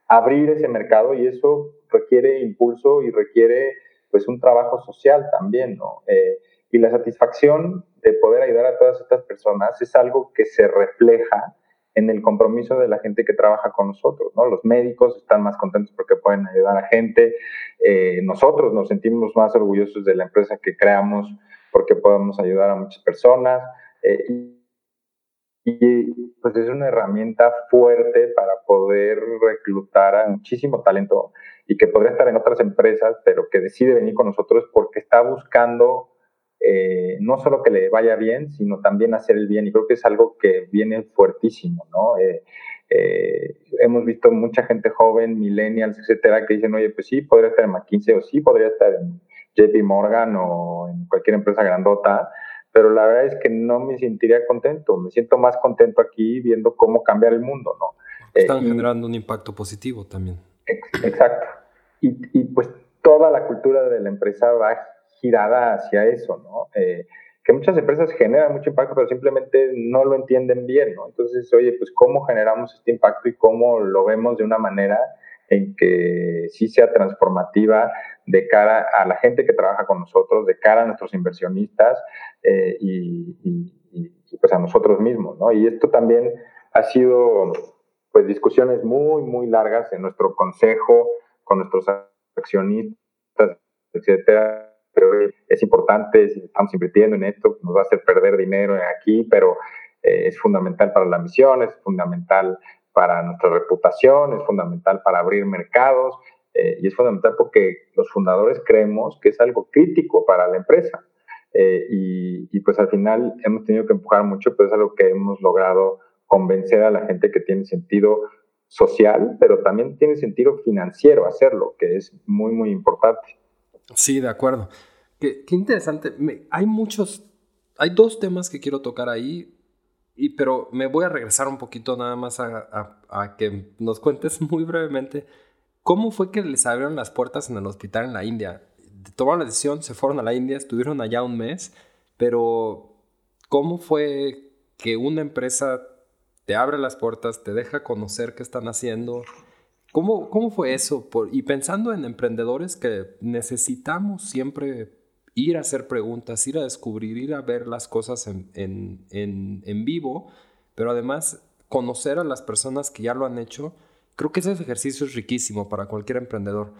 S2: abrir ese mercado y eso requiere impulso y requiere, pues, un trabajo social también, ¿no? Eh, y la satisfacción de poder ayudar a todas estas personas es algo que se refleja en el compromiso de la gente que trabaja con nosotros, ¿no? Los médicos están más contentos porque pueden ayudar a gente, eh, nosotros nos sentimos más orgullosos de la empresa que creamos porque podemos ayudar a muchas personas eh, y, pues es una herramienta fuerte para poder reclutar a muchísimo talento y que podría estar en otras empresas, pero que decide venir con nosotros porque está buscando eh, no solo que le vaya bien, sino también hacer el bien. Y creo que es algo que viene fuertísimo, ¿no? Eh, eh, hemos visto mucha gente joven, millennials, etcétera, que dicen, oye, pues sí, podría estar en McKinsey o sí, podría estar en JP Morgan o en cualquier empresa grandota, pero la verdad es que no me sentiría contento. Me siento más contento aquí viendo cómo cambiar el mundo, ¿no?
S1: Están generando un impacto positivo también.
S2: Exacto. Y, y, pues toda la cultura de la empresa va girada hacia eso, ¿no? Eh, que muchas empresas generan mucho impacto, pero simplemente no lo entienden bien, ¿no? Entonces, oye, pues cómo generamos este impacto y cómo lo vemos de una manera en que sí sea transformativa de cara a la gente que trabaja con nosotros, de cara a nuestros inversionistas eh, y, y, pues a nosotros mismos, ¿no? Y esto también ha sido, pues, discusiones muy, muy largas en nuestro consejo, con nuestros accionistas, etcétera, pero es importante, estamos invirtiendo en esto, nos va a hacer perder dinero aquí, pero eh, es fundamental para la misión, es fundamental para nuestra reputación, es fundamental para abrir mercados eh, y es fundamental porque los fundadores creemos que es algo crítico para la empresa. Eh, y, y, pues al final hemos tenido que empujar mucho, pero es algo que hemos logrado convencer a la gente que tiene sentido social, pero también tiene sentido financiero hacerlo, que es muy, muy importante.
S1: Sí, de acuerdo. Qué, interesante. hay muchos, hay dos temas que quiero tocar ahí, y, pero me voy a regresar un poquito nada más a, que nos cuentes *laughs* muy brevemente cómo fue que les abrieron las puertas en el hospital en la India. Tomaron la decisión, se fueron a la India, estuvieron allá un mes, pero ¿cómo fue que una empresa te abre las puertas, te deja conocer qué están haciendo? ¿Cómo, cómo fue eso? Por, y pensando en emprendedores que necesitamos siempre ir a hacer preguntas, ir a descubrir, ir a ver las cosas en, en, en, vivo, pero además conocer a las personas que ya lo han hecho, creo que ese ejercicio es riquísimo para cualquier emprendedor.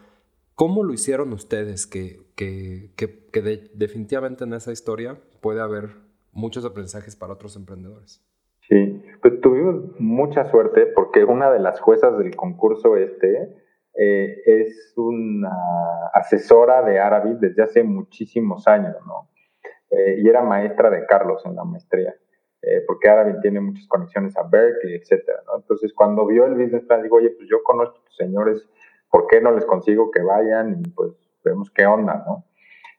S1: ¿Cómo lo hicieron ustedes? Que, que, que, que definitivamente en esa historia puede haber muchos aprendizajes para otros emprendedores.
S2: Sí, pues tuvimos mucha suerte porque una de las juezas del concurso este eh, es una asesora de árabe desde hace muchísimos años, ¿no? Eh, y era maestra de Carlos en la maestría, eh, porque árabe tiene muchas conexiones a Berkeley, etcétera, ¿no? Entonces, cuando vio el business plan, digo, oye, pues yo conozco a estos señores, ¿por qué no les consigo que vayan? Y pues vemos qué onda, ¿no?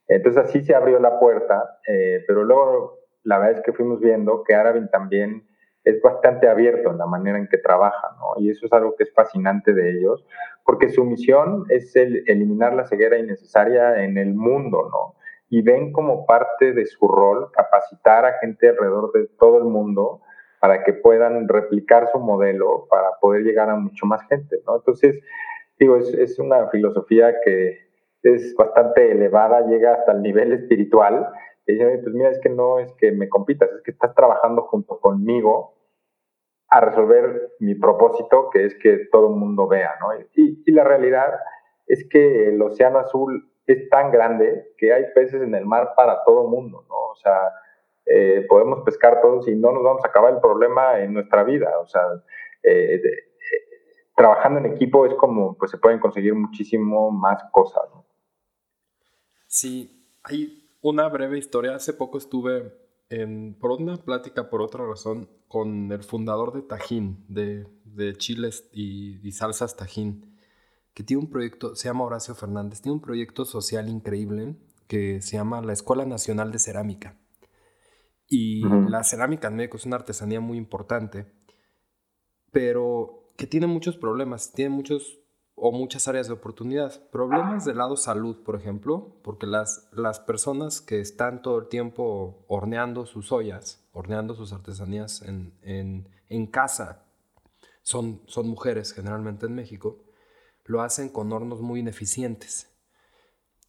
S2: Entonces, así se abrió la puerta, pero luego la verdad es que fuimos viendo que árabe también es bastante abierto en la manera en que trabaja, ¿no? Y eso es algo que es fascinante de ellos, porque su misión es el eliminar la ceguera innecesaria en el mundo, ¿no? Y ven como parte de su rol capacitar a gente alrededor de todo el mundo para que puedan replicar su modelo para poder llegar a mucho más gente, ¿no? Entonces, digo, es, es una filosofía que es bastante elevada, llega hasta el nivel espiritual, y dicen, pues mira, es que no es que me compitas, es que estás trabajando junto conmigo a resolver mi propósito, que es que todo el mundo vea, ¿no? Y, la realidad es que el océano azul es tan grande que hay peces en el mar para todo el mundo, ¿no? O sea, eh, podemos pescar todos y no nos vamos a acabar el problema en nuestra vida, o sea, eh, trabajando en equipo es como, pues se pueden conseguir muchísimo más cosas, ¿no?
S1: Sí, hay una breve historia, hace poco estuve por una plática, por otra razón, con el fundador de Tajín, de, de chiles y, salsas Tajín, que tiene un proyecto, se llama Horacio Fernández, tiene un proyecto social increíble que se llama la Escuela Nacional de Cerámica. Y la cerámica en México es una artesanía muy importante, pero que tiene muchos problemas, tiene muchos o muchas áreas de oportunidad. Problemas del lado salud, por ejemplo, porque las, las personas que están todo el tiempo horneando sus ollas, horneando sus artesanías en, en, en casa, son, son mujeres generalmente en México, lo hacen con hornos muy ineficientes.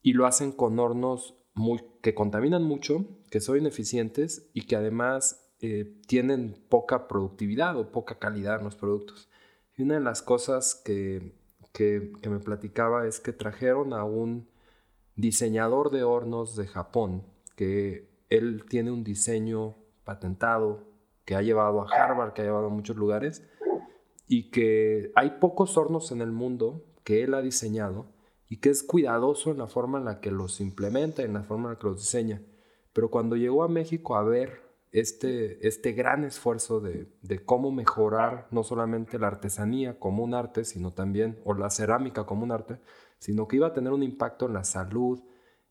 S1: Y lo hacen con hornos muy, que contaminan mucho, que son ineficientes y que además eh, tienen poca productividad o poca calidad en los productos. Y una de las cosas que que, me platicaba es que trajeron a un diseñador de hornos de Japón, que él tiene un diseño patentado, que ha llevado a Harvard, que ha llevado a muchos lugares, y que hay pocos hornos en el mundo que él ha diseñado y que es cuidadoso en la forma en la que los implementa, en la forma en la que los diseña. pero cuando llegó a México a ver este, este gran esfuerzo de, de, cómo mejorar no solamente la artesanía como un arte, sino también, o la cerámica como un arte, sino que iba a tener un impacto en la salud,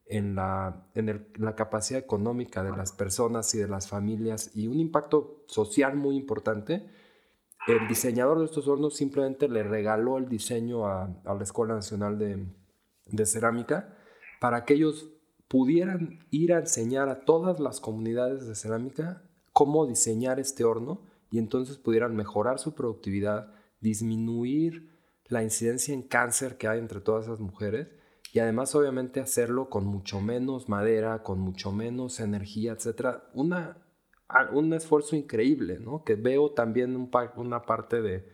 S1: en la, en la capacidad económica de las personas y de las familias y un impacto social muy importante, el diseñador de estos hornos simplemente le regaló el diseño a, a la Escuela Nacional de, de, Cerámica para que ellos pudieran ir a enseñar a todas las comunidades de cerámica cómo diseñar este horno y entonces pudieran mejorar su productividad, disminuir la incidencia en cáncer que hay entre todas esas mujeres y además obviamente hacerlo con mucho menos madera, con mucho menos energía, etc. Una, un esfuerzo increíble, ¿no? Que veo también un una parte de,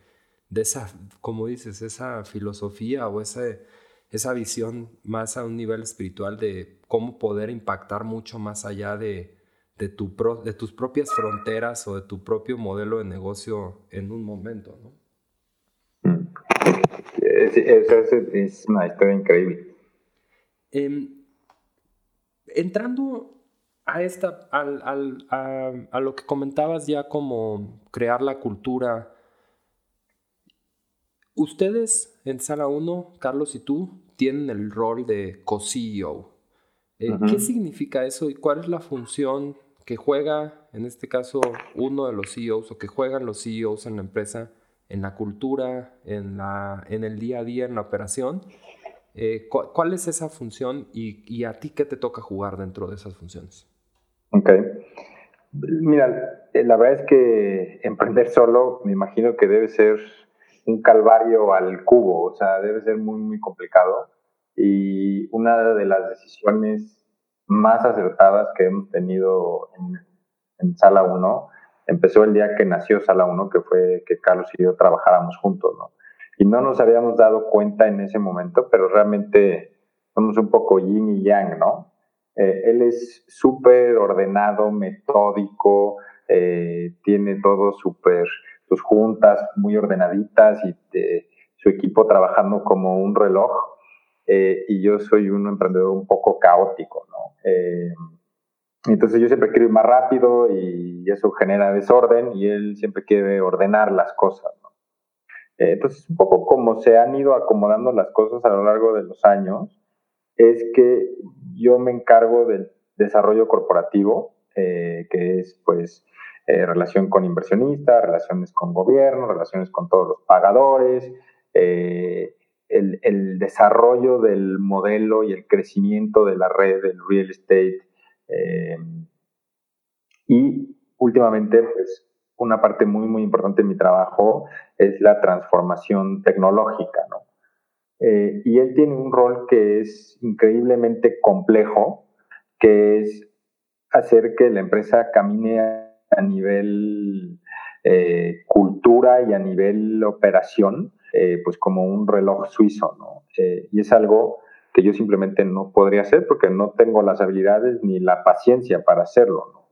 S1: de, esa, como dices, esa filosofía o ese, esa visión más a un nivel espiritual de cómo poder impactar mucho más allá de, de, tu de tus propias fronteras o de tu propio modelo de negocio en un momento, ¿no?
S2: Esa es, una historia increíble.
S1: Em, entrando a, esta, a, lo que comentabas ya como crear la cultura, ustedes en Sala 1, Carlos y tú, tienen el rol de co-CEO. Eh, ¿Qué significa eso y cuál es la función que juega, en este caso, uno de los CEOs o que juegan los CEOs en la empresa, en la cultura, en, la, en el día a día, en la operación? Eh, ¿Cuál es esa función y, a ti qué te toca jugar dentro de esas funciones?
S2: Ok. Mira, eh, la verdad es que *laughs* emprender solo me imagino que debe ser un calvario al cubo, o sea, debe ser muy, muy complicado. Y una de las decisiones más acertadas que hemos tenido en, Sala 1 empezó el día que nació Sala 1, que fue que Carlos y yo trabajáramos juntos, ¿no? y no nos habíamos dado cuenta en ese momento, pero realmente somos un poco yin y yang, ¿no? Eh, él es súper ordenado, metódico, eh, tiene todo súper, sus juntas muy ordenaditas y su equipo trabajando como un reloj. Eh, y yo soy un emprendedor un poco caótico, ¿no? entonces yo siempre quiero ir más rápido y eso genera desorden y él siempre quiere ordenar las cosas, ¿no? Eh, entonces, un poco como se han ido acomodando las cosas a lo largo de los años, es que yo me encargo del desarrollo corporativo, eh, que es pues eh, relación con inversionistas, relaciones con gobierno, relaciones con todos los pagadores, el, el, desarrollo del modelo y el crecimiento de la red del real estate. y últimamente, pues una parte muy, muy importante de mi trabajo es la transformación tecnológica, ¿no? Eh, y él tiene un rol que es increíblemente complejo, que es hacer que la empresa camine a nivel eh, cultura y a nivel operación, eh, pues como un reloj suizo, ¿no? y es algo que yo simplemente no podría hacer porque no tengo las habilidades ni la paciencia para hacerlo, ¿no?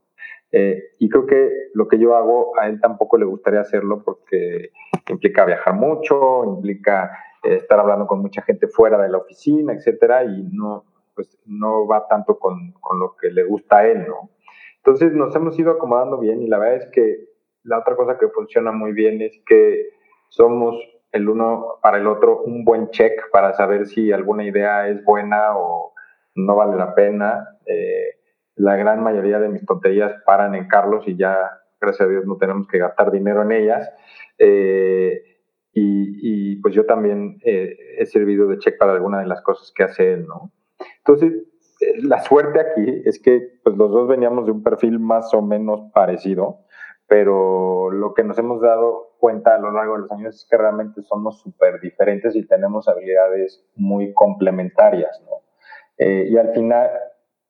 S2: Eh, y creo que lo que yo hago a él tampoco le gustaría hacerlo porque implica viajar mucho, implica eh, estar hablando con mucha gente fuera de la oficina, etcétera, y no, pues, no va tanto con, con, lo que le gusta a él, ¿no? Entonces nos hemos ido acomodando bien y la verdad es que la otra cosa que funciona muy bien es que somos el uno para el otro un buen check para saber si alguna idea es buena o no vale la pena. Eh, la gran mayoría de mis tonterías paran en Carlos y ya, gracias a Dios, no tenemos que gastar dinero en ellas. Eh, y, pues yo también eh, he servido de check para alguna de las cosas que hace él, ¿no? Entonces, la suerte aquí es que pues, los dos veníamos de un perfil más o menos parecido, pero lo que nos hemos dado cuenta a lo largo de los años es que realmente somos súper diferentes y tenemos habilidades muy complementarias, ¿no? y al final,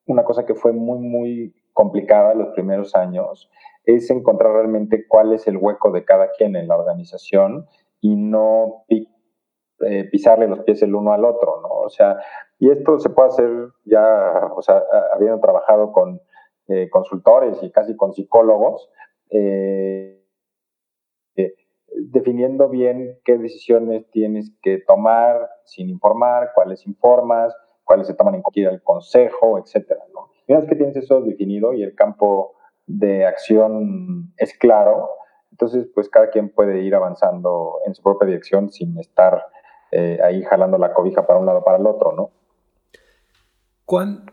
S2: una cosa que fue muy, muy complicada los primeros años es encontrar realmente cuál es el hueco de cada quien en la organización y no eh, pisarle los pies el uno al otro, ¿no? O sea, y esto se puede hacer ya, o sea, habiendo trabajado con eh, consultores y casi con psicólogos, eh, definiendo bien qué decisiones tienes que tomar sin informar, cuáles informas, cuáles se toman en cuenta el consejo, etcétera. ¿no? una vez que tienes eso definido y el campo de acción es claro, entonces pues cada quien puede ir avanzando en su propia dirección sin estar eh, ahí jalando la cobija para un lado para el otro, ¿no?
S1: ¿Cuán,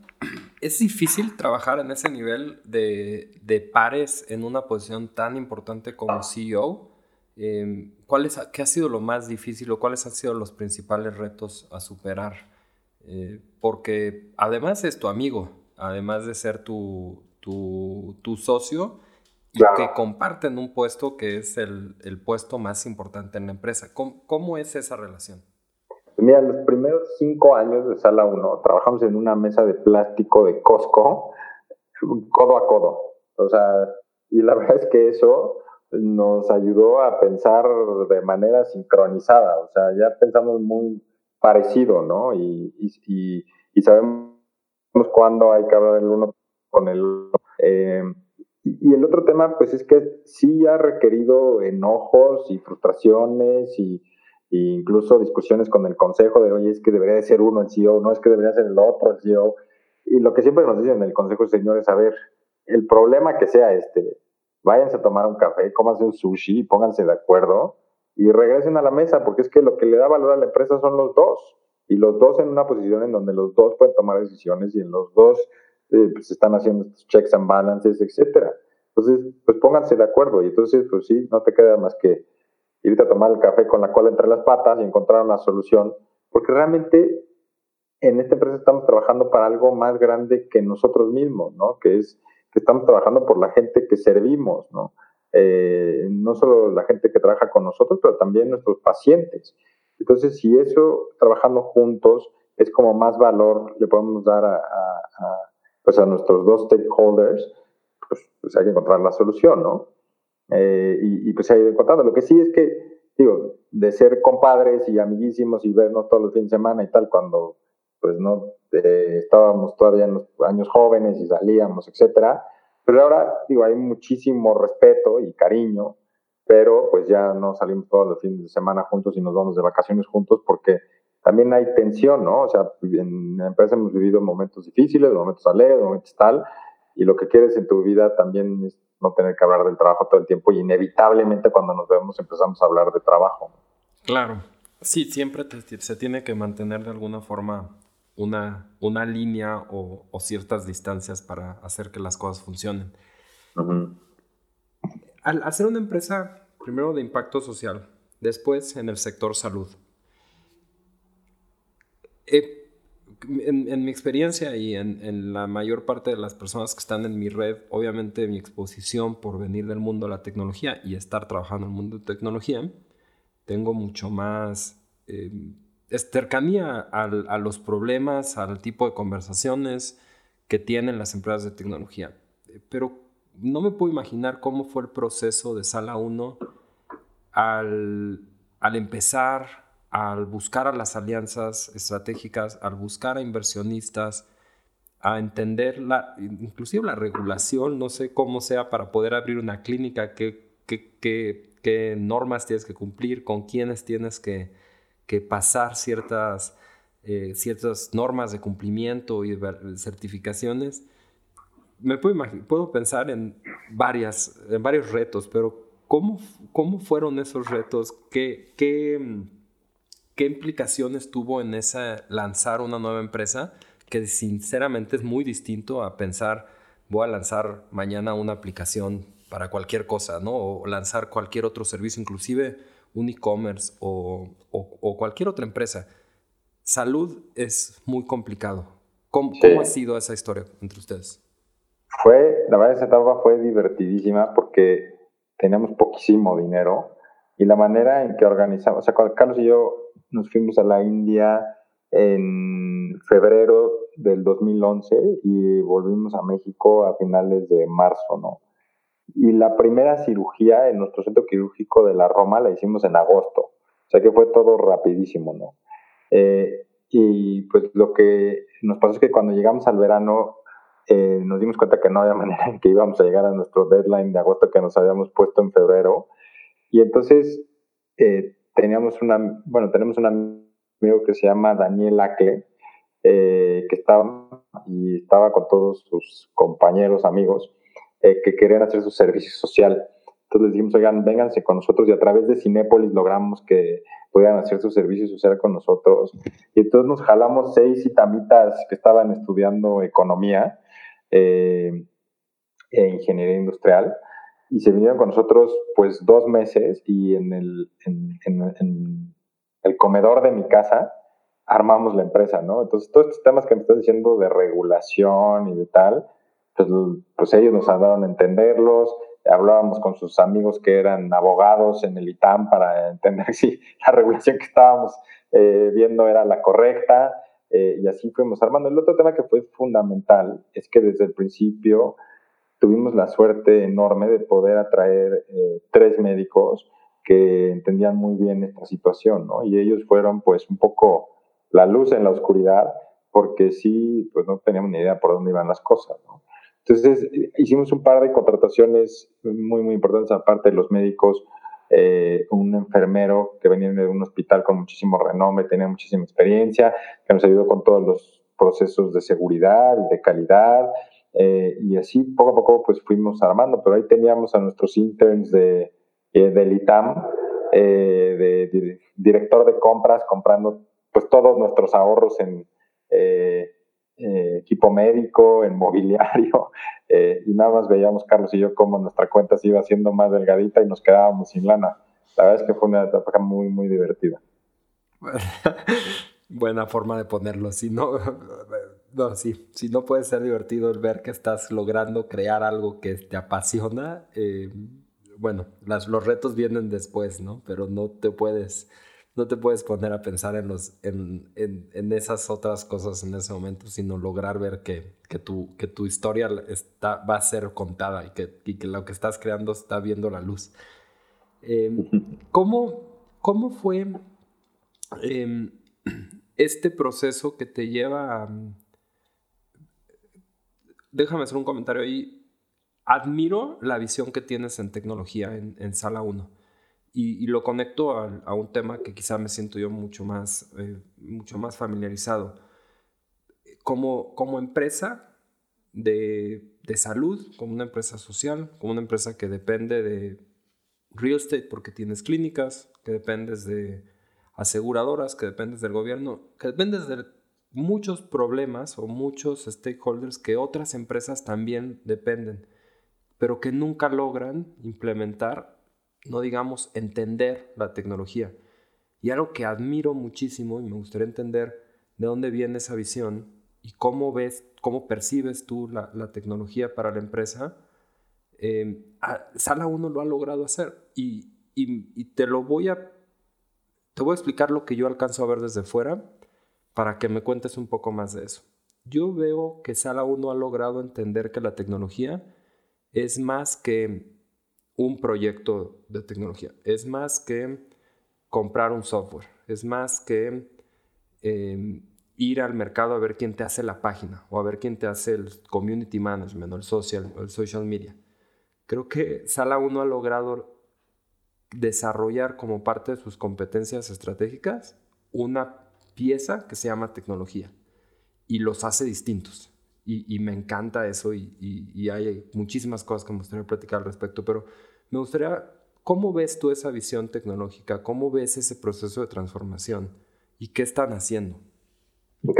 S1: ¿Es difícil trabajar en ese nivel de, de pares en una posición tan importante como CEO? Eh, ¿cuál es, ¿Qué ha sido lo más difícil o cuáles han sido los principales retos a superar? Eh, porque además es tu amigo, además de ser tu, tu, tu socio, y que comparten un puesto que es el, el, puesto más importante en la empresa. ¿Cómo, cómo es esa relación?
S2: Mira, los primeros cinco años de Sala 1 trabajamos en una mesa de plástico de Costco, codo a codo. O sea, y la *laughs* verdad es que eso nos ayudó a pensar de manera sincronizada. O sea, ya pensamos muy parecido, ¿no? Y, y, y, sabemos cuándo hay que hablar el uno con el otro. Eh, y el otro tema, pues es que sí ha requerido enojos y frustraciones y e incluso discusiones con el consejo de, oye, es que debería de ser uno el CEO, no es que debería ser el otro el CEO. Y lo que siempre nos dicen en el consejo, señores, a ver, el problema que sea este, váyanse a tomar un café, cómanse un sushi, pónganse de acuerdo y regresen a la mesa, porque es que lo que le da valor a la empresa son los dos. Y los dos en una posición en donde los dos pueden tomar decisiones y en los dos eh, pues están haciendo estos checks and balances, etcétera. Entonces, pues pónganse de acuerdo y entonces, pues sí, no te queda más que irte a tomar el café con la cola entre las patas y encontrar una solución, porque realmente en esta empresa estamos trabajando para algo más grande que nosotros mismos, ¿no? Que es que estamos trabajando por la gente que servimos, ¿no? Eh, no solo la gente que trabaja con nosotros, pero también nuestros pacientes. Entonces, si eso, trabajando juntos, es como más valor le podemos dar a, pues a nuestros dos stakeholders, pues, pues hay que encontrar la solución, ¿no? Eh, y, pues se ha ido encontrando. Lo que sí es que, digo, de ser compadres y amiguísimos y vernos todos los fines de semana y tal, cuando pues no eh, estábamos todavía en los años jóvenes y salíamos, etcétera. Pero ahora, digo, hay muchísimo respeto y cariño, pero pues ya no salimos todos los fines de semana juntos y nos vamos de vacaciones juntos porque también hay tensión, ¿no? O sea, en la empresa hemos vivido momentos difíciles, momentos alegres, momentos tal, y lo que quieres en tu vida también es no tener que hablar del trabajo todo el tiempo y inevitablemente cuando nos vemos empezamos a hablar de trabajo.
S1: Claro, sí, siempre se tiene que mantener de alguna forma una, una línea o, ciertas distancias para hacer que las cosas funcionen. Al hacer una empresa, primero de impacto social, después en el sector salud, eh, en, mi experiencia y en, la mayor parte de las personas que están en mi red, obviamente mi exposición por venir del mundo de la tecnología y estar trabajando en el mundo de tecnología, tengo mucho más eh, cercanía a los problemas, al tipo de conversaciones que tienen las empresas de tecnología. Pero no me puedo imaginar cómo fue el proceso de Sala 1 al, al empezar al buscar a las alianzas estratégicas, al buscar a inversionistas, a entender la, inclusive la regulación, no sé cómo sea para poder abrir una clínica, qué, qué, normas tienes que cumplir, con quiénes tienes que, pasar ciertas, eh, ciertas normas de cumplimiento y certificaciones. Me puedo, puedo pensar en, varias, en varios retos, pero ¿cómo, cómo fueron esos retos? ¿Qué, qué ¿qué implicaciones tuvo en esa lanzar una nueva empresa? Que sinceramente es muy distinto a pensar, voy a lanzar mañana una aplicación para cualquier cosa, ¿no? O lanzar cualquier otro servicio, inclusive un e-commerce o, cualquier otra empresa. Salud es muy complicado. ¿Cómo, ha sido esa historia entre ustedes?
S2: Fue, la verdad, esa etapa fue divertidísima porque teníamos poquísimo dinero y la manera en que organizamos, o sea, Carlos y yo nos fuimos a la India en febrero del 2011 y volvimos a México a finales de marzo, ¿no? Y la primera cirugía en nuestro centro quirúrgico de la Roma la hicimos en agosto, o sea que fue todo rapidísimo, ¿no? Eh, y pues lo que nos pasó es que cuando llegamos al verano eh, nos dimos cuenta que no había *laughs* manera en que íbamos a llegar a nuestro deadline de agosto que nos habíamos puesto en febrero. Y entonces eh, teníamos una, bueno, tenemos un amigo que se llama Daniel Acle, eh, que está, y estaba con todos sus compañeros, amigos, eh, que querían hacer su servicio social. Entonces les dijimos, oigan, vénganse con nosotros y a través de Cinépolis logramos que pudieran hacer su servicio social con nosotros. Y entonces nos jalamos seis itamitas que estaban estudiando economía eh, e ingeniería industrial y se vinieron con nosotros pues dos meses y en el, en, el comedor de mi casa armamos la empresa, ¿no? Entonces, todos estos temas que me estás diciendo de regulación y de tal, pues, pues ellos nos ayudaron a entenderlos, hablábamos con sus amigos que eran abogados en el ITAM para entender *laughs* si la regulación que estábamos eh, viendo era la correcta, eh, y así fuimos armando. El otro tema que fue fundamental es que desde el principio tuvimos la suerte enorme de poder atraer eh, tres médicos que entendían muy bien esta situación, ¿no? Y ellos fueron pues un poco la luz en la oscuridad, porque sí, pues no teníamos ni idea por dónde iban las cosas, ¿no? Entonces, hicimos un par de contrataciones muy, muy importantes, aparte de los médicos, eh, un enfermero que venía de un hospital con muchísimo renombre, tenía muchísima experiencia, que nos ayudó con todos los procesos de seguridad y de calidad, eh, y así poco a poco pues fuimos armando, pero ahí teníamos a nuestros interns de, eh, del ITAM, de, director de compras, comprando pues todos nuestros ahorros en eh, eh, equipo médico, en mobiliario, *laughs* eh, y nada más veíamos Carlos y yo cómo nuestra cuenta se iba haciendo más delgadita y nos quedábamos sin lana. La verdad es que fue una etapa muy, muy divertida. *laughs*
S1: Buena forma de ponerlo. Si no, *laughs* no, sí, si no puede ser divertido el ver que estás logrando crear algo que te apasiona, bueno, las, los retos vienen después, ¿no? Pero no te puedes no te puedes poner a pensar en, los, en, en, esas otras cosas en ese momento, sino lograr ver que, que, tu, que tu historia está, va a ser contada y que, y que lo que estás creando está viendo la luz. Em, *laughs* ¿cómo, ¿cómo, fue em, este proceso que te lleva a... Déjame hacer un comentario ahí. Admiro la visión que tienes en tecnología en, Sala 1 y, lo conecto a, un tema que quizá me siento yo mucho más, eh, mucho más familiarizado. Como, como empresa de, de, salud, como una empresa social, como una empresa que depende de real estate porque tienes clínicas, que dependes de aseguradoras, que dependes del gobierno, que dependes de muchos problemas o muchos stakeholders que otras empresas también dependen, pero que nunca logran implementar no digamos entender la tecnología. Y algo que admiro muchísimo y me gustaría entender de dónde viene esa visión y cómo ves, cómo percibes tú la, tecnología para la empresa, eh, Sala 1 lo ha logrado hacer y, y, te lo voy a, te voy a explicar lo que yo alcanzo a ver desde fuera para que me cuentes un poco más de eso. Yo veo que Sala 1 ha logrado entender que la tecnología es más que un proyecto de tecnología. Es más que comprar un software. Es más que em, ir al mercado a ver quién te hace la página o a ver quién te hace el community management o el social, el social media. Creo que Sala 1 ha logrado desarrollar como parte de sus competencias estratégicas una pieza que se llama tecnología y los hace distintos. Y, me encanta eso y, y, hay muchísimas cosas que me gustaría platicar al respecto, pero me gustaría, ¿cómo ves tú esa visión tecnológica? ¿Cómo ves ese proceso de transformación? ¿Y qué están haciendo?
S2: Ok.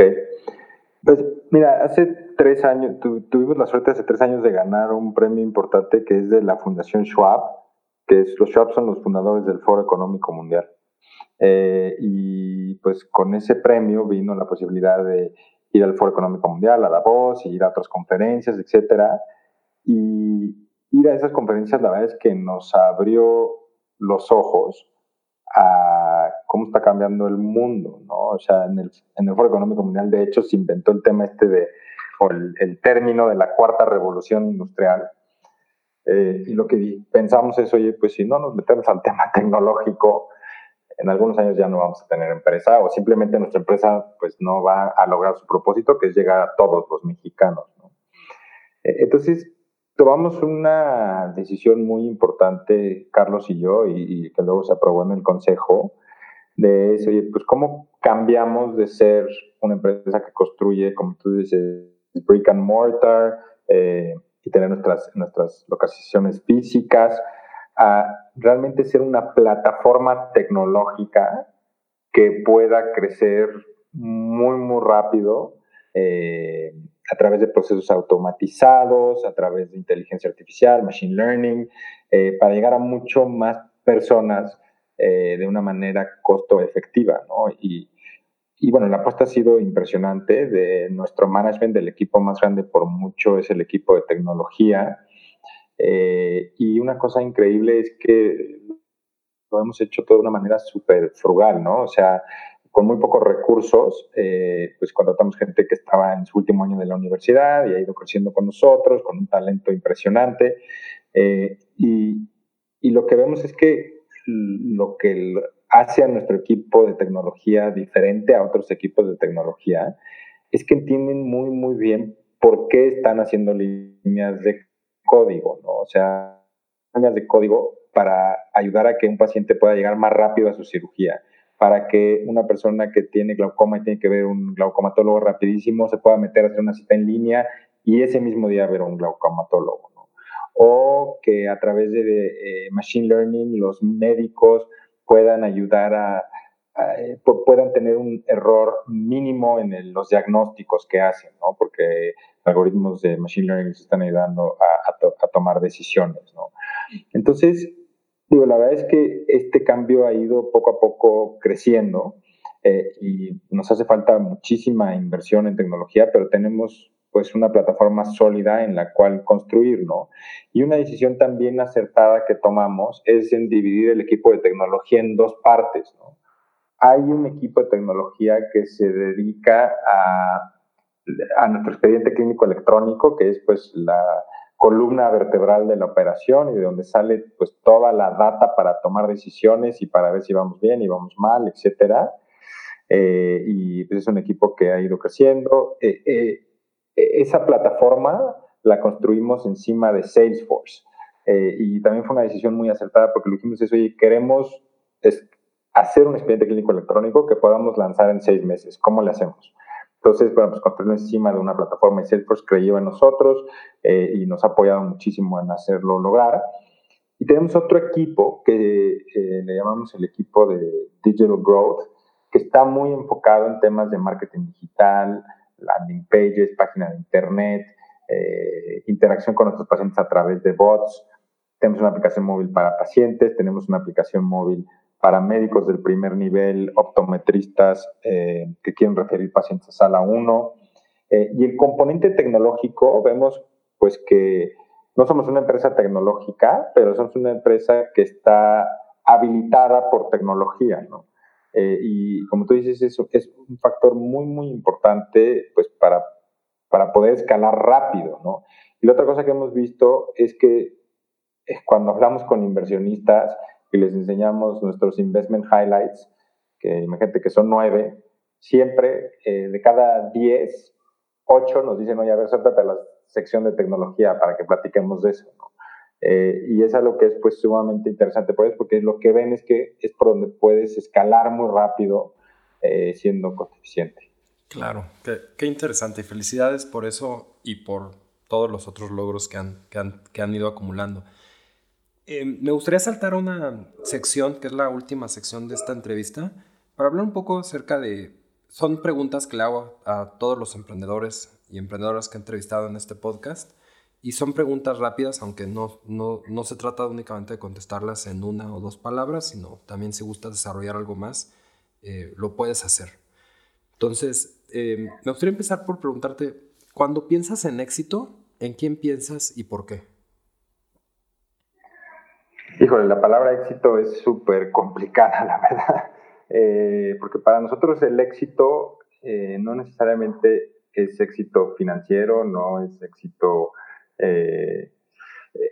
S2: Pues mira, hace tres años, tuvimos la suerte hace tres años de ganar un premio importante que es de la Fundación Schwab, que es, los Schwab son los fundadores del Foro Económico Mundial. Eh, y pues con ese premio vino la posibilidad de ir al Foro Económico Mundial, a Davos, y ir a otras conferencias, etcétera. Y, ir a esas conferencias, la verdad es que nos abrió los ojos a cómo está cambiando el mundo, ¿no? O sea, en el, en el Foro Económico Mundial, de hecho, se inventó el tema este de, o el, término de la cuarta revolución industrial. Eh, y lo que pensamos es, oye, pues si no nos metemos al tema tecnológico, en algunos años ya no vamos a tener empresa o simplemente nuestra empresa pues no va a lograr su propósito, que es llegar a todos los mexicanos. ¿no? Eh, entonces, tomamos una decisión muy importante, Carlos y yo, y, que luego se aprobó en el Consejo, de eso, pues cómo cambiamos de ser una empresa que construye, como tú dices, brick and mortar eh, y tener nuestras, nuestras locaciones físicas, a realmente ser una plataforma tecnológica que pueda crecer muy, muy rápido eh, a través de procesos automatizados, a través de inteligencia artificial, machine learning, eh, para llegar a mucho más personas eh, de una manera costo efectiva. Y, y bueno, la apuesta ha sido impresionante. De nuestro management, del equipo más grande por mucho, es el equipo de tecnología. Y una cosa increíble es que lo hemos hecho todo de una manera súper frugal, ¿no? O sea, con muy pocos recursos, eh, pues contratamos gente que estaba en su último año de la universidad y ha ido creciendo con nosotros, con un talento impresionante. Eh, y, y, lo que vemos es que lo que hace a nuestro equipo de tecnología diferente a otros equipos de tecnología es que entienden muy, muy bien por qué están haciendo líneas de código, ¿no? O sea, líneas de código para ayudar a que un paciente pueda llegar más rápido a su cirugía para que una persona que tiene glaucoma y tiene que ver un glaucomatólogo rapidísimo se pueda meter a hacer una cita en línea y ese mismo día ver un glaucomatólogo. O que a través de eh, Machine Learning los médicos puedan ayudar a, eh, puedan tener un error mínimo en los diagnósticos que hacen, ¿no? porque algoritmos de Machine Learning les están ayudando a, a tomar decisiones. ¿no? Entonces, Digo, la verdad es que este cambio ha ido poco a poco creciendo eh, y nos hace falta muchísima inversión en tecnología, pero tenemos pues una plataforma sólida en la cual construir, ¿no? Y una decisión también acertada que tomamos es en dividir el equipo de tecnología en dos partes, ¿no? Hay un equipo de tecnología que se dedica a, a nuestro expediente clínico electrónico, que es pues la, columna vertebral de la operación y de donde sale pues toda la data para tomar decisiones y para ver si vamos bien y vamos mal, etcétera. Eh, y pues, es un equipo que ha ido creciendo. Eh, eh, esa plataforma la construimos encima de Salesforce y también fue una decisión muy acertada porque lo dijimos es, oye, queremos hacer un expediente clínico electrónico que podamos lanzar en seis meses. ¿Cómo le hacemos? Entonces, bueno, pues construirlo encima de una plataforma y Salesforce creyó en nosotros eh, y nos ha apoyado muchísimo en hacerlo lograr. Y tenemos otro equipo que eh, le llamamos el equipo de Digital Growth, que está muy enfocado en temas de marketing digital, landing pages, página de internet, eh, interacción con nuestros pacientes a través de bots. Tenemos una aplicación móvil para pacientes, tenemos una aplicación móvil para médicos del primer nivel, optometristas eh, que quieren referir pacientes a sala 1. Eh, y el componente tecnológico, vemos pues que no somos una empresa tecnológica, pero somos una empresa que está habilitada por tecnología, ¿no? Eh, y como tú dices, eso es un factor muy, muy importante pues para, para poder escalar rápido, ¿no? Y la otra cosa que hemos visto es que cuando hablamos con inversionistas, y les enseñamos nuestros investment highlights, que imagínate que son nueve, siempre eh, de cada diez, ocho nos dicen, oye, a ver, suéltate la sección de tecnología para que platiquemos de eso. Eh, y es algo que es pues sumamente interesante por eso, porque lo que ven es que es por donde puedes escalar muy rápido eh, siendo coste eficiente.
S1: Claro, qué, qué, interesante. Felicidades por eso y por todos los otros logros que han, que han, que han ido acumulando. Eh, me gustaría saltar a una sección, que es la última sección de esta entrevista, para hablar un poco acerca de... Son preguntas que le hago a todos los emprendedores y emprendedoras que he entrevistado en este podcast. Y son preguntas rápidas, aunque no, no, no se trata únicamente de contestarlas en una o dos palabras, sino también si gustas desarrollar algo más, eh, lo puedes hacer. Entonces, eh, me gustaría empezar por preguntarte, cuando piensas en éxito, ¿en quién piensas y por qué?
S2: Híjole, la palabra éxito es súper complicada, *laughs* la verdad, eh, porque para nosotros el éxito eh, no necesariamente es éxito financiero, no es éxito, eh,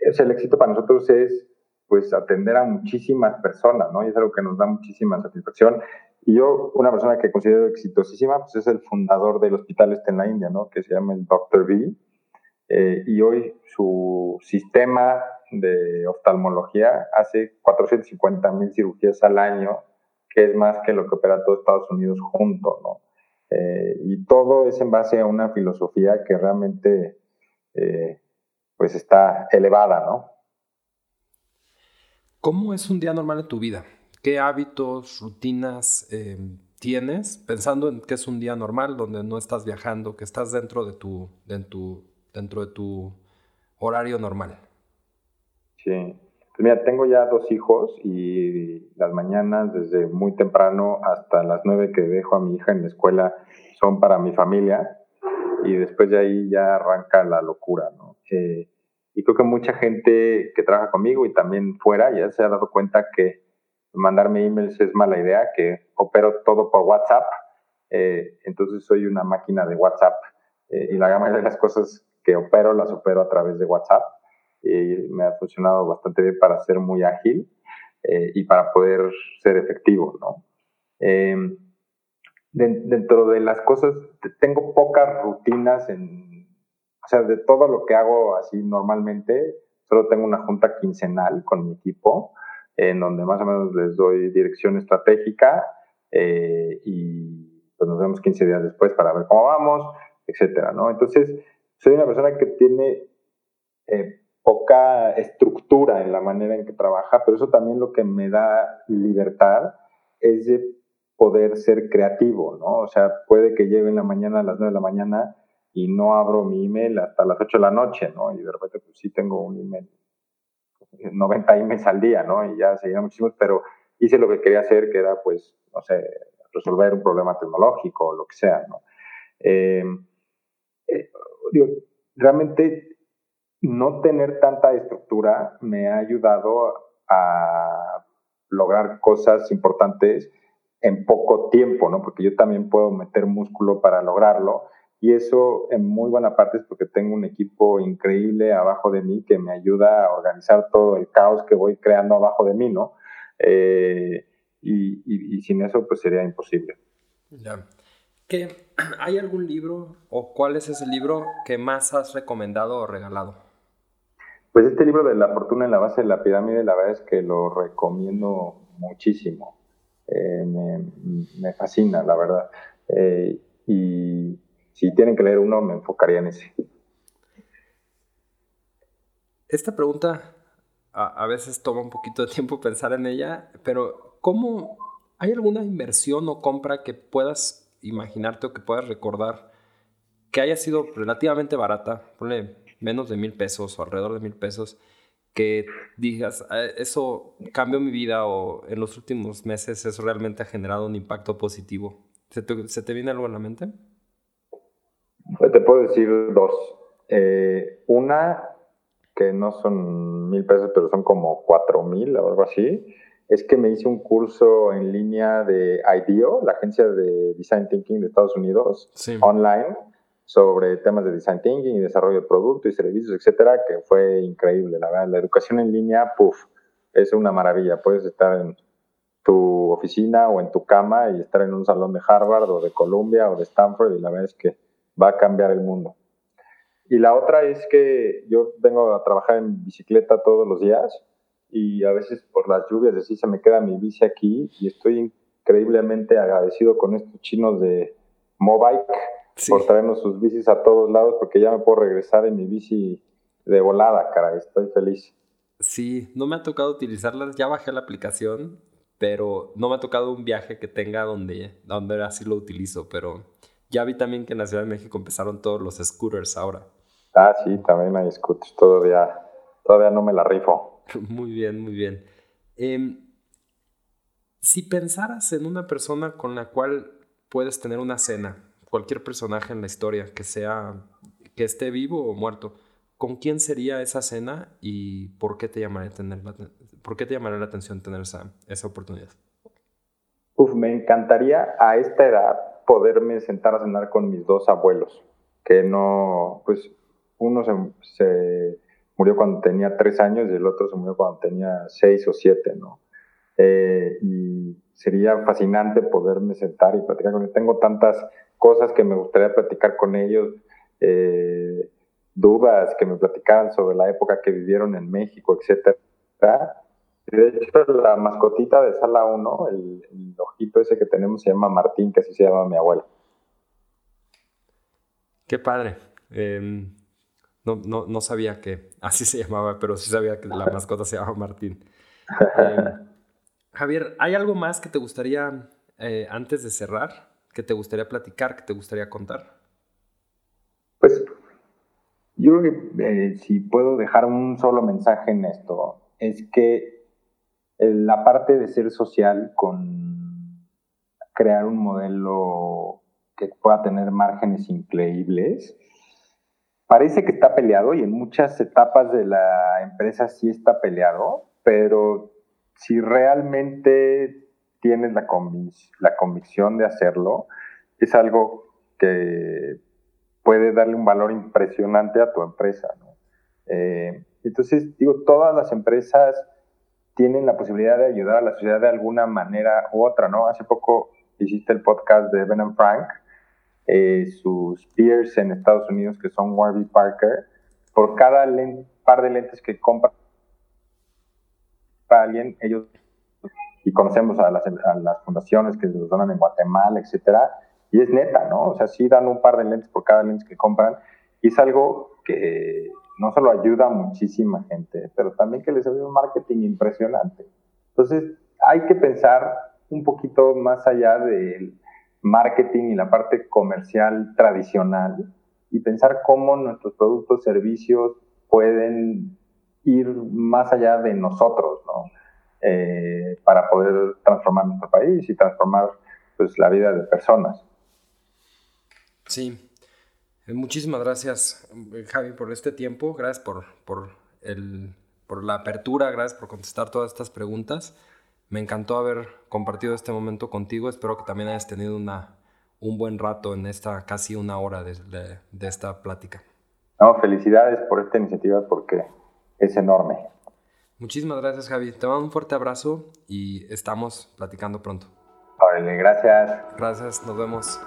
S2: es el éxito para nosotros es pues atender a muchísimas personas, ¿no? Y es algo que nos da muchísima satisfacción. Y yo, una persona que considero exitosísima, pues es el fundador del hospital este en la India, ¿no? Que se llama el Dr. B. y hoy su sistema de oftalmología hace 450 mil cirugías al año, que es más que lo que opera todo Estados Unidos junto, ¿no? Eh, y todo es en base a una filosofía que realmente eh, pues está elevada, ¿no?
S1: ¿Cómo es un día normal en tu vida? ¿Qué hábitos, rutinas em, tienes pensando en que es un día normal donde no estás viajando, que estás dentro de tu, tu, dentro de tu horario normal?
S2: Sí. Pues mira, tengo ya dos hijos y las mañanas desde muy temprano hasta las nueve que dejo a mi hija en la escuela son para mi familia y después de ahí ya arranca la locura, ¿no? Eh, y creo que mucha gente que trabaja conmigo y también fuera ya se ha dado cuenta que mandarme emails es mala idea, que opero todo por WhatsApp, eh, entonces soy una máquina de WhatsApp eh, y la gama de las cosas que opero las opero a través de WhatsApp y me ha funcionado bastante bien para ser muy ágil eh, y para poder ser efectivo, ¿no? Em, dentro de las cosas, tengo pocas rutinas en, o sea, de todo lo que hago así normalmente, solo tengo una junta quincenal con mi equipo, en donde más o menos les doy dirección estratégica eh, y pues nos vemos 15 días después para ver cómo vamos, etcétera, ¿no? Entonces, soy una persona que tiene eh, poca estructura en la manera en que trabaja, pero eso también lo que me da libertad es de poder ser creativo, ¿no? O sea, puede que llegue en la mañana a las 9 de la mañana y no abro mi email hasta las 8 de la noche, ¿no? Y de repente, pues sí tengo un email 90 emails al día, ¿no? Y ya seguían muchísimos, pero hice lo que quería hacer, que era, pues, no sé, resolver un problema tecnológico o lo que sea, ¿no? Eh, eh, digo, realmente no tener tanta estructura me ha ayudado a lograr cosas importantes en poco tiempo, ¿no? Porque yo también puedo meter músculo para lograrlo y eso en muy buena parte es porque tengo un equipo increíble abajo de mí que me ayuda a organizar todo el caos que voy creando abajo de mí, ¿no? Eh, y, sin eso pues sería imposible.
S1: Ya. *clears throat* ¿Hay algún libro o cuál es ese libro que más has recomendado o regalado?
S2: Pues este libro de La fortuna en la base de la pirámide, la verdad es que lo recomiendo muchísimo. Eh, me, fascina, la verdad. Eh, y si tienen que leer uno, me enfocaría en ese.
S1: Esta pregunta a, veces toma un poquito de tiempo pensar en ella, pero ¿cómo hay alguna inversión o compra que puedas imaginarte o que puedas recordar que haya sido relativamente barata, ponle menos de mil pesos o alrededor de mil pesos, que digas, ah, eso cambió mi vida o en los últimos meses eso realmente ha generado un impacto positivo? ¿Se te, viene algo en la mente?
S2: Pues te puedo decir dos. Eh, una, que no son mil pesos, pero son como cuatro mil o algo así, es que me hice un curso en línea de IDEO, la agencia de Design Thinking de Estados Unidos, online, sobre temas de Design Thinking y desarrollo de productos y servicios, etcétera, que fue increíble, la verdad. La educación en línea, puff, es una maravilla. Puedes estar en tu oficina o en tu cama y estar en un salón de Harvard o de Columbia o de Stanford y la verdad es que va a cambiar el mundo. Y la otra es que yo vengo a trabajar en bicicleta todos los días y a veces por las lluvias así se me queda mi bici aquí y estoy increíblemente agradecido con estos chinos de Mobike por traernos sus bicis a todos lados porque ya me puedo regresar en mi bici de volada, cara, estoy feliz.
S1: Sí, no me ha tocado utilizarlas, ya bajé la aplicación, pero no me ha tocado un viaje que tenga donde, donde así lo utilizo, pero ya vi también que en la Ciudad de México empezaron todos los scooters ahora.
S2: Ah, sí, también hay scooters, todavía, todavía no me la rifo. *laughs*
S1: Muy bien, muy bien. Em, si pensaras en una persona con la cual puedes tener una cena, cualquier personaje en la historia, que sea, que esté vivo o muerto, ¿con quién sería esa cena y por qué te llamaría, tener la, por qué te llamaría la atención tener esa, esa oportunidad?
S2: Uf, me encantaría a esta edad poderme sentar a cenar con mis dos abuelos, que no, pues uno se murió cuando tenía tres años y el otro se murió cuando tenía seis o siete, ¿no? Eh, y sería fascinante poderme sentar y platicar con ellos. Tengo tantas cosas que me gustaría platicar con ellos, eh, dudas que me platicaran sobre la época que vivieron en México, etcétera. De hecho, la mascotita de Sala 1, el, el, ojito ese que tenemos, se llama Martín, que así se llama mi abuelo.
S1: Qué padre. Em, no, no, sabía que así se llamaba, pero sí sabía que la mascota se llamaba Martín. *laughs* Em, Javier, ¿hay algo más que te gustaría, eh, antes de cerrar, que te gustaría platicar, que te gustaría contar?
S2: Pues yo creo que eh, si puedo dejar un solo mensaje en esto, es que la parte de ser social con crear un modelo que pueda tener márgenes increíbles, parece que está peleado y en muchas etapas de la empresa sí está peleado, pero si realmente tienes la, la convicción de hacerlo, es algo que puede darle un valor impresionante a tu empresa. Eh, entonces, digo, todas las empresas tienen la posibilidad de ayudar a la sociedad de alguna manera u otra, ¿no? Hace poco hiciste el podcast de Ben Frank, eh, sus peers en Estados Unidos, que son Warby Parker, por cada par de lentes que compra alguien, ellos, y conocemos a las, fundaciones que los donan en Guatemala, etcétera, y es neta, ¿no? O sea, sí dan un par de lentes por cada lente que compran, y es algo que no solo ayuda a muchísima gente, pero también que les hace un marketing impresionante. Entonces, hay que pensar un poquito más allá del marketing y la parte comercial tradicional y pensar cómo nuestros productos, servicios pueden ir más allá de nosotros, ¿no? Eh, para poder transformar nuestro país y transformar pues, la vida de personas.
S1: Sí, eh, muchísimas gracias, eh, Javi, por este tiempo. Gracias por, por, el, por la apertura, gracias por contestar todas estas preguntas. Me encantó haber compartido este momento contigo. Espero que también hayas tenido una, un buen rato en esta casi una hora de, de, esta plática.
S2: No, felicidades por esta iniciativa porque es enorme.
S1: Muchísimas gracias, Javi. Te mando un fuerte abrazo y estamos platicando pronto.
S2: Órale, gracias.
S1: Gracias, nos vemos.